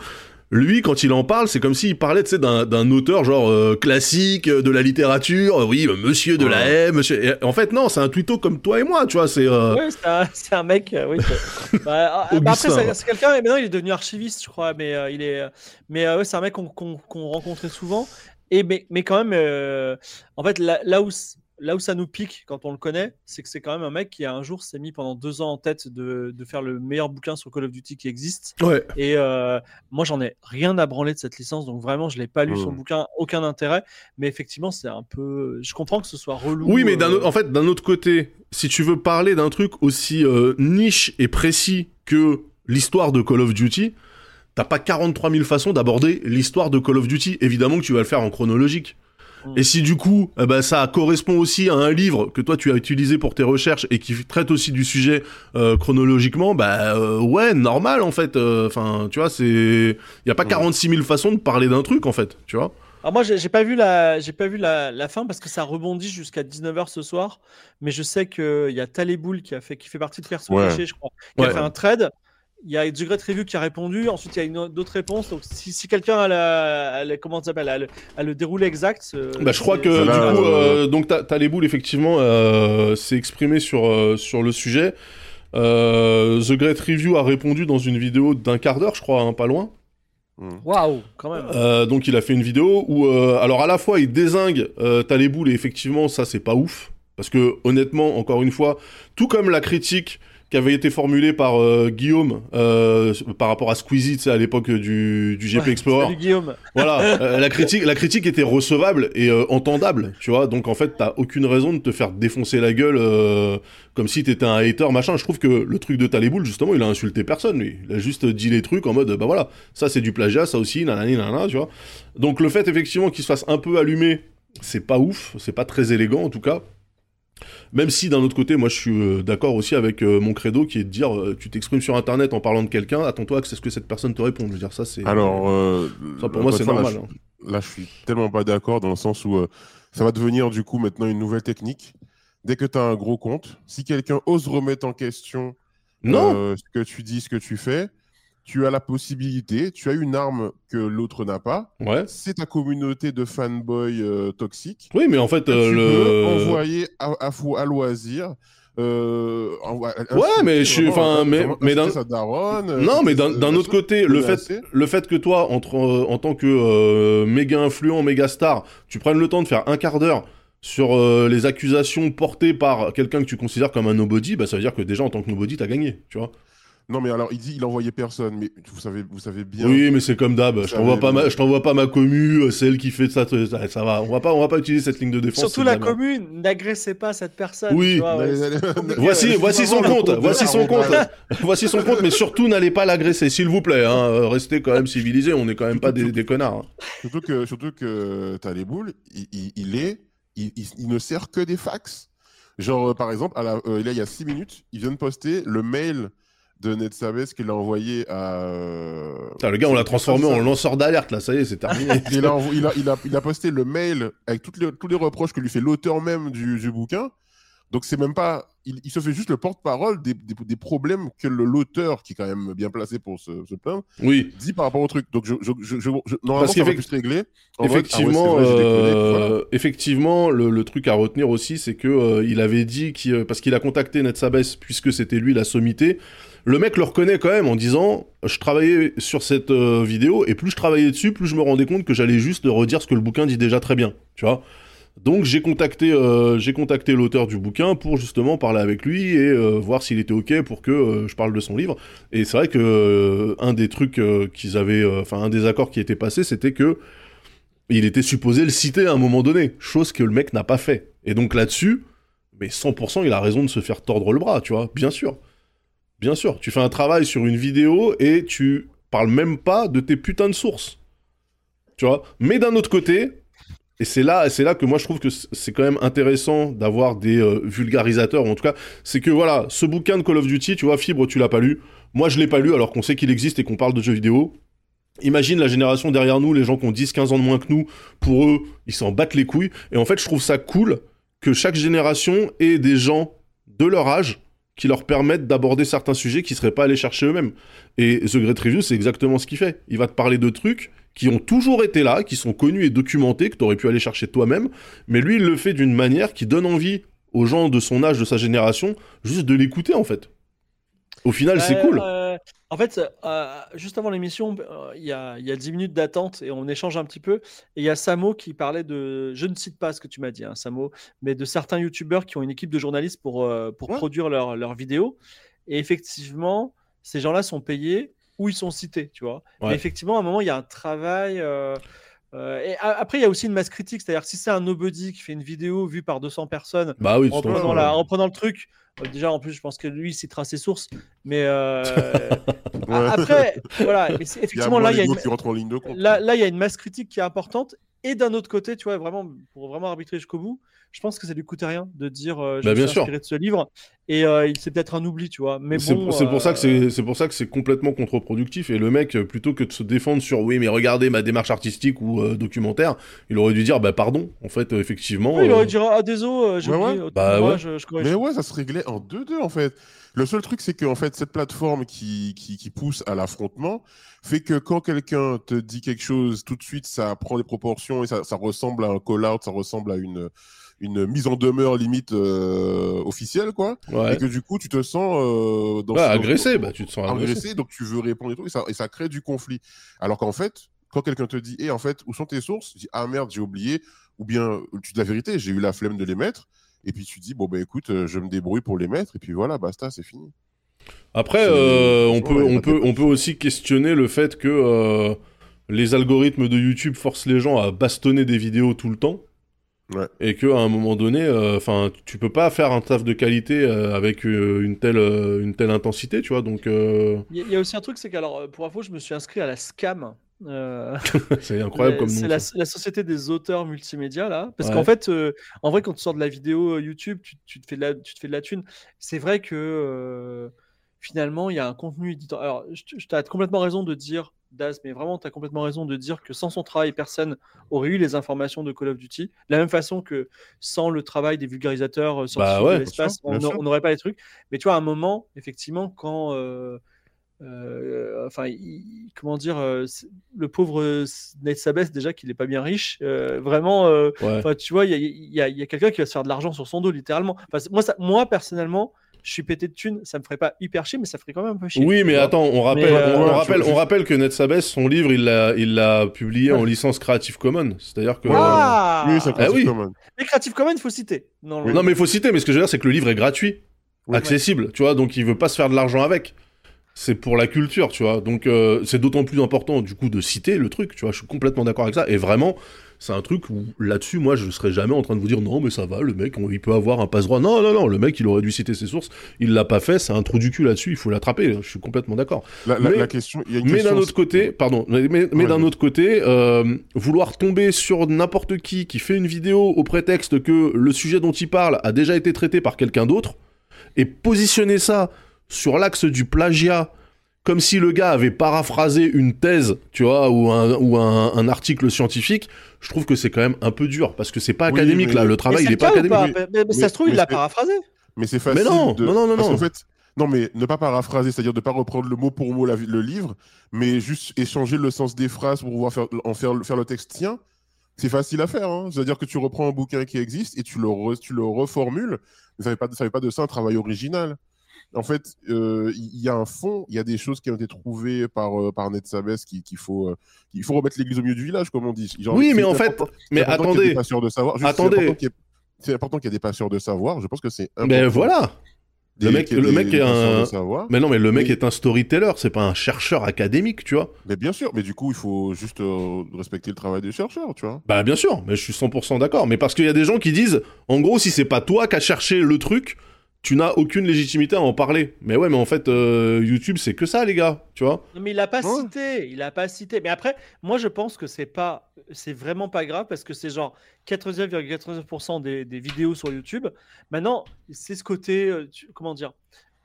Lui, quand il en parle, c'est comme s'il parlait, tu sais, d'un, d'un auteur genre euh, classique euh, de la littérature. euh, Oui, euh, Monsieur de la haie, Monsieur. et en fait, non, c'est un twitto comme toi et moi, tu vois. C'est. euh, Ouais, c'est un, mec. oui, bah, ah, bah, après, c'est quelqu'un. Maintenant, il est devenu archiviste, je crois. Mais euh, il est. Mais euh, ouais, c'est un mec qu'on qu'on- qu'on rencontrait souvent. Et mais, mais quand même, euh, en fait, là, là où là où ça nous pique quand on le connaît, c'est que c'est quand même un mec qui un jour s'est mis pendant deux ans en tête de, de faire le meilleur bouquin sur Call of Duty qui existe. Ouais. Et euh, moi, j'en ai rien à branler de cette licence, donc vraiment, je l'ai pas lu son Mm. bouquin, aucun intérêt. Mais effectivement, c'est un peu. Je comprends que ce soit relou. Oui, mais euh, en fait, d'un autre côté, si tu veux parler d'un truc aussi euh, niche et précis que l'histoire de Call of Duty, t'as pas 43 000 façons d'aborder l'histoire de Call of Duty. Évidemment que tu vas le faire en chronologique. Mm. Et si du coup, ben, ça correspond aussi à un livre que toi tu as utilisé pour tes recherches et qui traite aussi du sujet euh, chronologiquement, bah euh, ouais, normal en fait. euh, Enfin, tu vois, c'est, il y a pas Mm. 46 000 façons de parler d'un truc en fait, tu vois. Alors moi, j'ai j'ai pas vu la, j'ai pas vu la, la fin parce que ça rebondit jusqu'à 19h ce soir. Mais je sais qu'il y a Taléboul qui a fait, qui fait partie de Perso Ouais. Caché, je crois, qui Ouais. a fait un trade. Il y a du Great Review qui a répondu. Ensuite, il y a une autre réponses. Donc, si, si quelqu'un a, la, a la- comment ça s'appelle, a le, a le déroulé exact. euh, Bah, je crois c'est- que du là, coup, euh, euh, donc t'as t'as les boules effectivement euh, s'est exprimé sur euh, sur le sujet. Euh, The Great Review a répondu dans une vidéo d'un quart d'heure, je crois, hein, pas loin. Mm. Waouh, quand même. Euh, donc il a fait une vidéo où, euh, alors à la fois il désingue euh, t'as les boules et effectivement ça c'est pas ouf parce que honnêtement encore une fois, tout comme la critique qui avait été formulée par euh, Guillaume euh, par rapport à Squeezie, à l'époque du, du GP Ouais, Explorer. Salut Guillaume. Voilà, euh, la critique, la critique était recevable et euh, entendable, tu vois. Donc en fait, t'as aucune raison de te faire défoncer la gueule euh, comme si t'étais un hater, machin. Je trouve que le truc de Taléboul, justement, il a insulté personne, lui. Il a juste dit les trucs en mode, bah voilà, ça c'est du plagiat, ça aussi, nanani, nanana, tu vois. Donc le fait effectivement qu'il se fasse un peu allumer, c'est pas ouf, c'est pas très élégant en tout cas. Même si d'un autre côté, moi je suis euh, d'accord aussi avec euh, mon credo qui est de dire, euh, tu t'exprimes sur internet en parlant de quelqu'un, attends-toi à ce que cette personne te réponde. Je veux dire, ça c'est. Alors, euh, ça pour moi c'est fois, là, normal. je- hein. là, je suis tellement pas d'accord dans le sens où euh, ça va devenir du coup maintenant une nouvelle technique. Dès que tu as un gros compte, si quelqu'un ose remettre en question Non, euh, ce que tu dis, ce que tu fais, tu as la possibilité, tu as une arme que l'autre n'a pas. ouais. C'est ta communauté de fanboys euh, toxiques. Oui, mais en fait, euh, tu le. peux envoyer à, à, à loisir. Euh, insulter mais je suis- enfin, mais- vraiment mais insulter d'un- euh, Non, mais d'un euh, autre côté, le fait, le fait que toi, entre, euh, en tant que euh, méga influent, méga star, tu prennes le temps de faire un quart d'heure sur euh, les accusations portées par quelqu'un que tu considères comme un nobody, bah ça veut dire que déjà en tant que nobody, t'as gagné, tu vois. Non, mais alors, il dit il envoyait personne, mais vous savez, vous savez bien. Oui, mais c'est comme d'hab. Je t'envoie pas ma, je t'envoie pas ma commu, euh, celle qui fait ça, ça, ça va. On va pas, on va pas utiliser cette ligne de défense. Surtout c'est la commune, n'agressez pas cette personne. Oui. tu vois, ouais, Mais- c'est compliqué, Voici, voici son compte, voici son compte, voici son compte, mais surtout n'allez pas l'agresser, s'il vous plaît. Hein. Euh, Restez quand même civilisés, on est quand même pas des, des connards. hein. Surtout que, surtout que t'as les boules, il, il- il est, il, il- il ne sert que des fax. Genre, euh, par exemple, à la, euh, là, il y a 6 minutes, il vient de poster le mail de Ned Sabes qu'il a envoyé à. Putain, le gars, on l'a transformé en lanceur d'alerte, là, ça y est, c'est terminé. il, a, il, a, il, a, il a posté le mail avec toutes les, tous les reproches que lui fait l'auteur même du, du bouquin. Donc, c'est même pas. Il, se fait juste le porte-parole des, des, des problèmes que l'auteur, qui est quand même bien placé pour se, se plaindre, oui, dit par rapport au truc. Donc, je, je, je, je- normalement, Parce ça va plus. En effectivement, ah ouais, vrai, déconné, euh, voilà. effectivement, le, le truc à retenir aussi, c'est que euh, il avait dit qu'il, euh, parce qu'il a contacté Ned Sabes puisque c'était lui la sommité. Le mec le reconnaît quand même en disant, je travaillais sur cette euh, vidéo et plus je travaillais dessus, plus je me rendais compte que j'allais juste redire ce que le bouquin dit déjà très bien, tu vois. Donc j'ai contacté, euh, j'ai contacté l'auteur du bouquin pour justement parler avec lui et euh, voir s'il était ok pour que je parle de son livre. Et c'est vrai que un des trucs qu'ils avaient, un des accords qui était passé, c'était que il était supposé le citer à un moment donné, chose que le mec n'a pas fait. Et donc là-dessus, mais 100% il a raison de se faire tordre le bras, tu vois, bien sûr. Bien sûr, tu fais un travail sur une vidéo et tu parles même pas de tes putains de sources. Tu vois? Mais d'un autre côté, et c'est là, là que moi je trouve que c'est quand même intéressant d'avoir des euh, vulgarisateurs, ou en tout cas, c'est que voilà, ce bouquin de Call of Duty, tu vois, Fibre, tu l'as pas lu. Moi je l'ai pas lu alors qu'on sait qu'il existe et qu'on parle de jeux vidéo. Imagine la génération derrière nous, les gens qui ont 10-15 ans de moins que nous, pour eux, ils s'en battent les couilles. Et en fait, je trouve ça cool que chaque génération ait des gens de leur âge qui leur permettent d'aborder certains sujets qu'ils seraient pas allés chercher eux-mêmes. Et The Great Review, c'est exactement ce qu'il fait. Il va te parler de trucs qui ont toujours été là, qui sont connus et documentés, que tu aurais pu aller chercher toi-même, mais lui, il le fait d'une manière qui donne envie aux gens de son âge, de sa génération, juste de l'écouter en fait. Au final, c'est cool. euh, en fait, euh, juste avant l'émission, euh, il y, a, il y a 10 minutes d'attente et on échange un petit peu. Et il y a Samo qui parlait de. Je ne cite pas ce que tu m'as dit, hein, Samo, mais de certains youtubeurs qui ont une équipe de journalistes pour, euh, pour Ouais. produire leurs vidéos. Et effectivement, ces gens-là sont payés ou ils sont cités, tu vois. Ouais. Mais effectivement, à un moment, il y a un travail. euh, et a- après, il y a aussi une masse critique, c'est-à-dire si c'est un nobody qui fait une vidéo vue par 200 personnes Bah oui, prenant, la- en prenant le truc. Euh, Déjà, en plus, je pense que lui, il citera ses sources. Mais euh, Ouais. après, voilà. Mais c'est- Il y a effectivement, là, il y a une, qui rentre en ligne de compte. là, là, il y a une masse critique qui est importante. Et d'un autre côté, tu vois, vraiment, pour vraiment arbitrer jusqu'au bout, je pense que ça lui coûte rien de dire euh, je Bah, me bien suis sûr. inspiré de ce livre. Et euh, c'est peut-être un oubli, tu vois. Mais C'est bon, c'est pour ça que euh, c'est c'est pour ça que c'est complètement contre-productif et le mec euh, plutôt que de se défendre sur oui mais regardez ma démarche artistique ou euh, documentaire, il aurait dû dire bah pardon en fait euh, effectivement oui, il euh, aurait dit ah désolé, euh, j'ai Ouais, autant Bah, ouais. je, je corrige. Mais ouais, ça se réglait en 2-2 en fait. Le seul truc, c'est que en fait, cette plateforme qui, qui, qui pousse à l'affrontement fait que quand quelqu'un te dit quelque chose, tout de suite, ça prend des proportions et ça, ça ressemble à un call-out, ça ressemble à une, une mise en demeure limite euh, officielle, quoi. ouais. Et que du coup, tu te sens euh, dans Bah, agressé, bah tu te sens agressé. agressé, donc tu veux répondre et tout, et ça, et ça crée du conflit. Alors qu'en fait, quand quelqu'un te dit, et en fait, où sont tes sources? Tu dis, ah merde, j'ai oublié, ou bien tu dis la vérité, j'ai eu la flemme de les mettre, et puis tu dis, bon, bah écoute, euh, je me débrouille pour les mettre, et puis voilà, basta, c'est fini. Après, euh, on, peut, on, peut, on peut aussi questionner le fait que les algorithmes de YouTube forcent les gens à bastonner des vidéos tout le temps. Ouais. Et qu'à un moment donné, enfin, tu peux pas faire un taf de qualité euh, avec euh, une, telle, euh, une telle intensité, tu vois. Donc, euh, Il y, a- il y a aussi un truc, c'est qu'alors, euh, pour info, je me suis inscrit à la SCAM. euh, c'est incroyable comme C'est nom. la, société des auteurs multimédia là, parce Ouais. qu'en fait, euh, en vrai, quand tu sors de la vidéo euh, YouTube, tu, tu te fais de la, tu te fais de la thune. C'est vrai que euh, finalement, il y a un contenu éditorial. Alors, je, je- t'as complètement raison de dire, Daz, mais vraiment, tu as complètement raison de dire que sans son travail, personne aurait eu les informations de Call of Duty. De la même façon que sans le travail des vulgarisateurs euh, scientifiques Bah ouais, de bien l'espace, on n'aurait pas les trucs. Mais tu vois, à un moment, effectivement, quand. euh, euh, enfin, il- comment dire, euh, le pauvre Ned Sabes, déjà qu'il est pas bien riche, euh, vraiment, Ouais. tu vois, il y a, y a- y a quelqu'un qui va se faire de l'argent sur son dos, littéralement. Enfin, c'est- moi, ça, moi, personnellement, je suis pété de thunes, ça me ferait pas hyper chier, mais ça ferait quand même un peu chier. Oui, mais vois. attends, on rappelle, Mais, euh, on, on ouais, rappelle, tu- on rappelle que Ned Sabes, son livre, il l'a, il l'a publié Ouais. en licence Creative Commons. C'est-à-dire que. Ah Oui, ça Ah oui. Common. Mais Creative Commons, il faut citer. Non, Oui. Non, mais il faut citer, mais ce que je veux dire, c'est que le livre est gratuit, Oui. accessible, tu vois, donc il veut pas se faire de l'argent avec. C'est pour la culture, tu vois. Donc euh, c'est d'autant plus important, du coup, de citer le truc, tu vois. Je suis complètement d'accord avec ça. Et vraiment, c'est un truc où, là-dessus, moi, je serais jamais en train de vous dire non, mais ça va, le mec, on- il peut avoir un passe-droit. Non, non, non, le mec, il aurait dû citer ses sources. Il l'a pas fait, c'est un trou du cul là-dessus, il faut l'attraper. Je suis complètement d'accord. La, la- Mais- la question, il y a une Mais d'un autre côté, pardon, mais, mais Ouais, d'un ouais. autre côté, euh, vouloir tomber sur n'importe qui qui fait une vidéo au prétexte que le sujet dont il parle a déjà été traité par quelqu'un d'autre et positionner ça sur l'axe du plagiat comme si le gars avait paraphrasé une thèse, tu vois, ou un, ou un, un article scientifique, je trouve que c'est quand même un peu dur parce que c'est pas Oui, académique mais- là, le Mais travail il est pas académique. pas Mais- mais ça Mais- se trouve, il mais l'a paraphrasé. Mais c'est facile. non, de... non, non, non, Parce non. qu'en fait, non, mais ne pas paraphraser, c'est-à-dire de pas reprendre le mot pour mot la- le livre, mais juste échanger le sens des phrases pour pouvoir faire, en faire, faire le texte tien. C'est facile à faire. Hein. C'est-à-dire que tu reprends un bouquin qui existe et tu le, re- tu le reformules. Mais ça ne fait, pas- ça fait pas de ça un travail original. En fait, euh, il y, y a un fond, il y a des choses qui ont été trouvées par, euh, par Ned Sabes qui- qu'il faut, euh, il faut remettre l'église au milieu du village, comme on dit. Genre, Oui, mais en fait, mais attendez, des passeurs de savoir. Juste, Attendez. C'est important qu'il y ait- des passeurs de savoir. Je pense que c'est mais voilà. Des- le mec- le mec est un-. Mais non, mais le mec est un storyteller, c'est pas un chercheur académique, tu vois. Mais bien sûr, mais du coup, il faut juste euh, respecter le travail des chercheurs, tu vois. Bah bien sûr, mais je suis 100% d'accord. Mais parce qu'il y a des gens qui disent, en gros, si c'est pas toi qui as cherché le truc, tu n'as aucune légitimité à en parler. Mais ouais, mais en fait, euh, YouTube, c'est que ça, les gars, tu vois. Non, mais il l'a pas Ouais. cité, il a pas cité. Mais après, moi je pense que c'est pas, c'est vraiment pas grave parce que c'est genre 99,99% des, des vidéos sur YouTube. Maintenant, c'est ce côté, euh, tu- comment dire,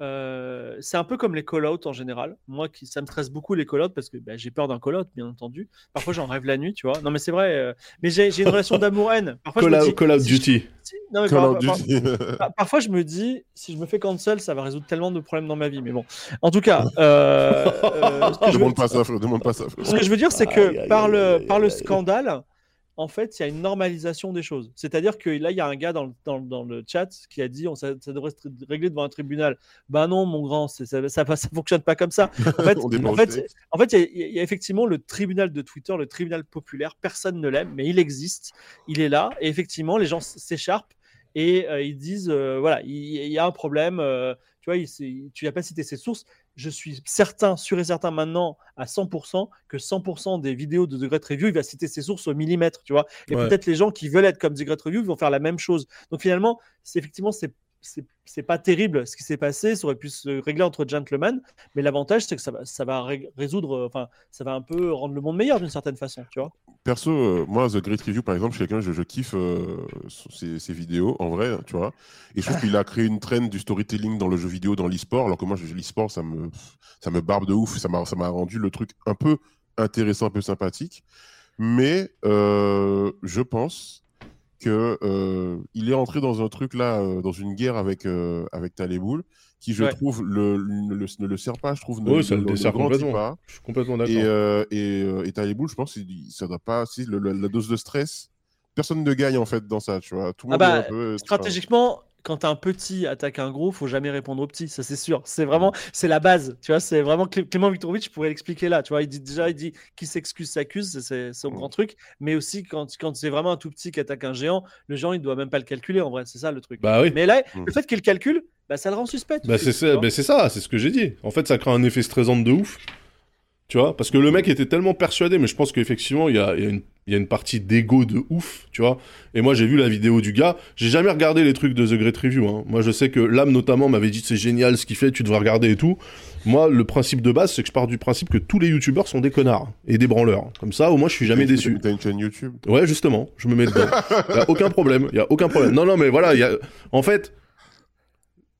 euh, c'est un peu comme les call-out en général. Moi, qui, ça me stresse beaucoup les call-out parce que bah, j'ai peur d'un call-out, bien entendu. Parfois, j'en rêve la nuit, tu vois. Non, mais c'est vrai. euh, mais j'ai une relation d'amour-haine. Parfois, je Call me out, dis, Call Out si je- Duty. si- non, mais Call par- of par- Duty. par- parfois, je me dis, si je me fais cancel, ça va résoudre tellement de problèmes dans ma vie. Mais bon, en tout cas, euh, euh, demande pas ça, frère. Demande pas ça, ce que je veux dire, c'est que Aïe, par aïe, le, aïe, par le aïe. scandale, en fait, il y a une normalisation des choses. C'est-à-dire que là, il y a un gars dans le, dans, dans le chat qui a dit on, ça, ça devrait se régler devant un tribunal. Bah non, mon grand, ça, ça, ça fonctionne pas comme ça. En fait, On en débranche fait, direct. en fait, il y, a- il y a effectivement le tribunal de Twitter, le tribunal populaire. Personne ne l'aime, mais il existe. Il est là. Et effectivement, les gens s'écharpent et euh, ils disent euh, voilà, il, il y a un problème. euh, tu vois, il, tu n'as pas cité ses sources. Je suis certain, sûr et certain maintenant à 100% que 100% des vidéos de The Great Review, il va citer ses sources au millimètre, tu vois. Et Ouais. peut-être les gens qui veulent être comme The Great Review ils vont faire la même chose. Donc finalement, c'est effectivement c'est c'est pas terrible ce qui s'est passé, ça aurait pu se régler entre gentlemen, mais l'avantage c'est que ça va ça va ré- résoudre, euh, enfin ça va un peu rendre le monde meilleur d'une certaine façon, tu vois. Perso, euh, moi, The Great Review, par exemple, je kiffe euh, ses, vidéos, en vrai, tu vois. Et je trouve qu'il a créé une trend du storytelling dans le jeu vidéo, dans l'e-sport, alors que moi, l'e-sport, ça me, ça me barbe de ouf, ça m'a rendu le truc un peu intéressant, un peu sympathique. Mais euh, je pense que euh, il est entré dans un truc là, euh, dans une guerre avec, euh, avec Taleboul, qui, je Ouais. trouve, le, ne, le, ne le sert pas, je trouve, ne, Oui, ça le dessert complètement. pas. Je suis complètement d'accord. Et, euh, et, euh, et Taleboul, je pense, il- ça doit pas. Si, le- le- la dose de stress, personne ne gagne en fait dans ça, tu vois. Tout le Ah monde bah, un peu. Stratégiquement, quand un petit attaque un gros, faut jamais répondre au petit, ça c'est sûr. C'est vraiment, c'est la base, tu vois. C'est vraiment Clé- Clément Viktorovitch pourrait l'expliquer là, tu vois. Il dit déjà, il dit qui s'excuse s'accuse, c'est- son Mm. grand truc. Mais aussi quand quand c'est vraiment un tout petit qui attaque un géant, le géant il doit même pas le calculer en vrai, c'est ça le truc. Bah oui. Mais là, Mm. le fait qu'il calcule, bah ça le rend suspect. Bah c'est ça, bah, c'est ça, c'est ce que j'ai dit. En fait, ça crée un effet stressant de ouf. Tu vois, parce que le mec était tellement persuadé, mais je pense qu'effectivement, il y a, il y, a une- il y a une partie d'ego de ouf, tu vois. Et moi, j'ai vu la vidéo du gars. J'ai jamais regardé les trucs de The Great Review. Hein. Moi, je sais que l'âme, notamment, m'avait dit c'est génial ce qu'il fait, tu devrais regarder et tout. Moi, le principe de base, c'est que je pars du principe que tous les youtubeurs sont des connards et des branleurs. Comme ça, au moins, je suis jamais déçu. T'as une chaîne YouTube. Ouais, justement, je me mets dedans. y a aucun problème, y a aucun problème. Non, non, mais voilà, y a... en fait,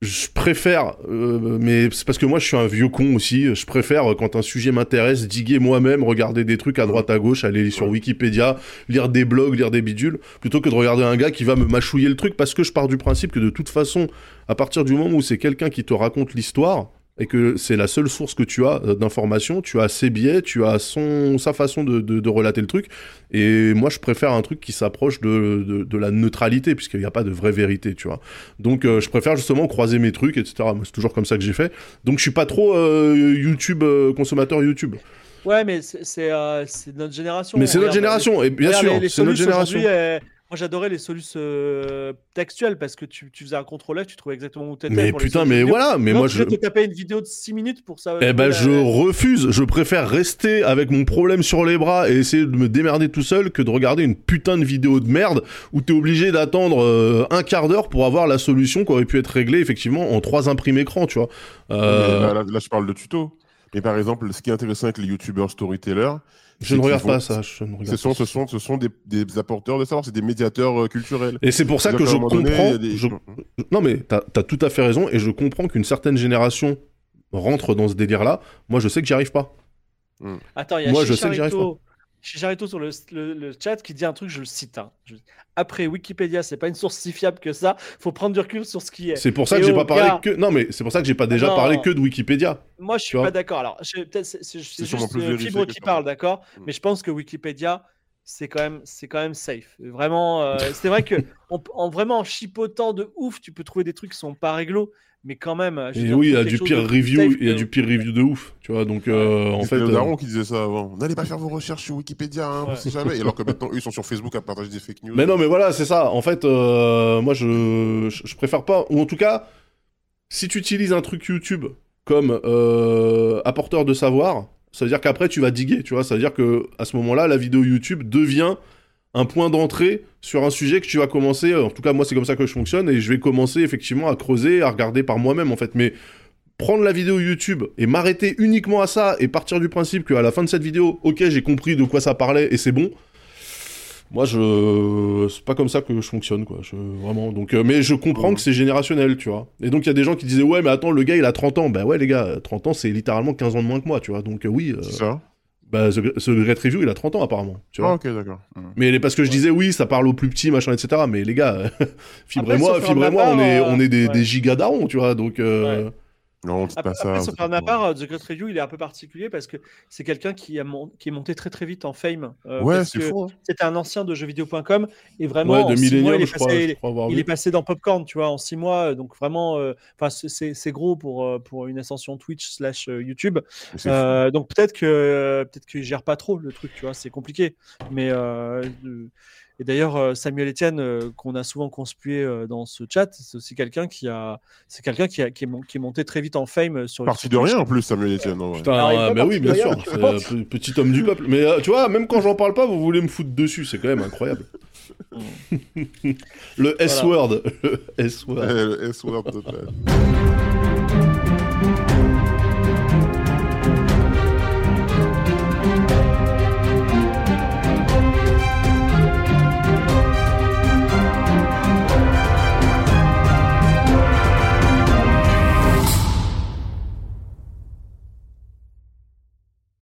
je préfère, euh, mais c'est parce que moi je suis un vieux con aussi, je préfère euh, quand un sujet m'intéresse, diguer moi-même, regarder des trucs à droite à gauche, aller sur. Wikipédia, lire des blogs, lire des bidules, plutôt que de regarder un gars qui va me mâchouiller le truc parce que je pars du principe que de toute façon, à partir du moment où c'est quelqu'un qui te raconte l'histoire, et que c'est la seule source que tu as euh, d'informations, tu as ses biais, tu as son, sa façon de, de, de relater le truc. Et moi, je préfère un truc qui s'approche de, de, la neutralité, puisqu'il n'y a pas de vraie vérité, tu vois. Donc, euh, je préfère justement croiser mes trucs, etc. C'est toujours comme ça que j'ai fait. Donc, je suis pas trop euh, YouTube, euh, consommateur YouTube. Ouais, mais c'est notre génération. Mais c'est notre génération, et bien sûr, c'est notre génération. Moi j'adorais les solus euh, textuels parce que tu, tu faisais un contrôle F, tu trouvais exactement où tu étais. Mais putain, mais voilà, mais moi, je... je te taper une vidéo de 6 minutes pour ça. Eh ben, la- je refuse. Je préfère rester avec mon problème sur les bras et essayer de me démerder tout seul que de regarder une putain de vidéo de merde où t'es obligé d'attendre euh, un quart d'heure pour avoir la solution qui aurait pu être réglée effectivement en trois imprimes écran, tu vois. Euh, Là, là- là, je parle de tuto. Mais par exemple, ce qui est intéressant avec les youtubeurs storytellers, je ne regarde pas ça. Je ne regarde Ce sont, ce sont, ce sont des, des apporteurs de savoir, c'est des médiateurs euh, culturels. Et c'est pour ça que je donné, comprends. des- je- Non mais t'as as tout à fait raison et je comprends qu'une certaine génération rentre dans ce délire-là. Moi, je sais que j'y arrive pas. Attends, il y a Moi, je sais que j'y arrive Chicharito, Chicharito sur le, le- le chat qui dit un truc, je le cite. hein. Je- Après, Wikipédia, c'est pas une source si fiable que ça. Faut prendre du recul sur ce qui est. C'est pour ça Et que j'ai pas parlé gars- que. Non mais c'est pour ça que j'ai pas déjà Non. parlé que de Wikipédia. Moi, je suis pas d'accord. Alors, peut-être c'est juste plus euh, Fibre qui parle, d'accord? Mm. Mais je pense que Wikipédia, c'est quand même, c'est quand même safe. Vraiment, euh, c'est vrai que en, en vraiment en chipotant de ouf, tu peux trouver des trucs qui sont pas réglo, mais quand même. Et dire, oui, il y a du pire de review, il y a que- du pire review de ouf, tu vois. Donc euh, en fait. le euh, daron qui disait ça avant. N'allez pas faire vos recherches sur Wikipédia, hein, on Ouais. sait jamais. Et alors que maintenant, eux, ils sont sur Facebook à partager des fake news. Mais non, mais voilà, c'est ça. En fait, euh, moi, je, je je préfère pas. Ou en tout cas, si tu utilises un truc YouTube comme euh, apporteur de savoir, ça veut dire qu'après, tu vas diguer, tu vois. Ça veut dire que à ce moment-là, la vidéo YouTube devient un point d'entrée sur un sujet que tu vas commencer. En tout cas, moi, c'est comme ça que je fonctionne et je vais commencer effectivement à creuser, à regarder par moi-même, en fait. Mais prendre la vidéo YouTube et m'arrêter uniquement à ça et partir du principe qu'à la fin de cette vidéo, ok, j'ai compris de quoi ça parlait et c'est bon. Moi, je, c'est pas comme ça que je fonctionne, quoi. Je... Vraiment. Donc, euh, mais je comprends que c'est générationnel, tu vois. Et donc, il y a des gens qui disaient, ouais, mais attends, le gars, il a 30 ans. Bah ouais, les gars, 30 ans, c'est littéralement 15 ans de moins que moi, tu vois. Donc, euh, oui, euh, C'est ça bah, ce, ce Great Review, il a 30 ans, apparemment, tu vois. Ah, ok, d'accord. Mais parce que je Ouais. disais, oui, ça parle aux plus petits, machin, etc. Mais les gars, fibrez-moi, sauf faire de fibrez-moi, ma on est, part, on est des, euh, des ouais. gigas darons, tu vois. Donc, euh, Non, Après, pas ça. après, par ma part, The Great Review, il est un peu particulier parce que c'est quelqu'un qui, a mon- qui est monté très très vite en fame. euh, Ouais, c'est fou. hein. C'était un ancien de jeuxvideo.com et vraiment, ouais, en de six mois, Millennium, il est crois, passé, je crois avoir il vu. est passé dans Popcorn, tu vois, en six mois. Donc vraiment, euh, enfin, c'est- c'est c'est gros pour, euh, pour une ascension Twitch slash euh, YouTube. C'est. Euh, donc peut-être que peut-être qu'il gère pas trop le truc, tu vois, c'est compliqué. Mais euh, euh, et d'ailleurs euh, Samuel Etienne euh, qu'on a souvent conspué euh, dans ce chat, c'est aussi quelqu'un qui a, c'est quelqu'un qui, a- qui, est mon- qui est monté très vite en fame sur Parti de rien en plus, Samuel Etienne. Putain, bah oui, bien sûr, petit homme du peuple. Mais euh, tu vois, même quand j'en parle pas, vous voulez me foutre dessus, c'est quand même incroyable. le S-word, le S-word. Le S-word total.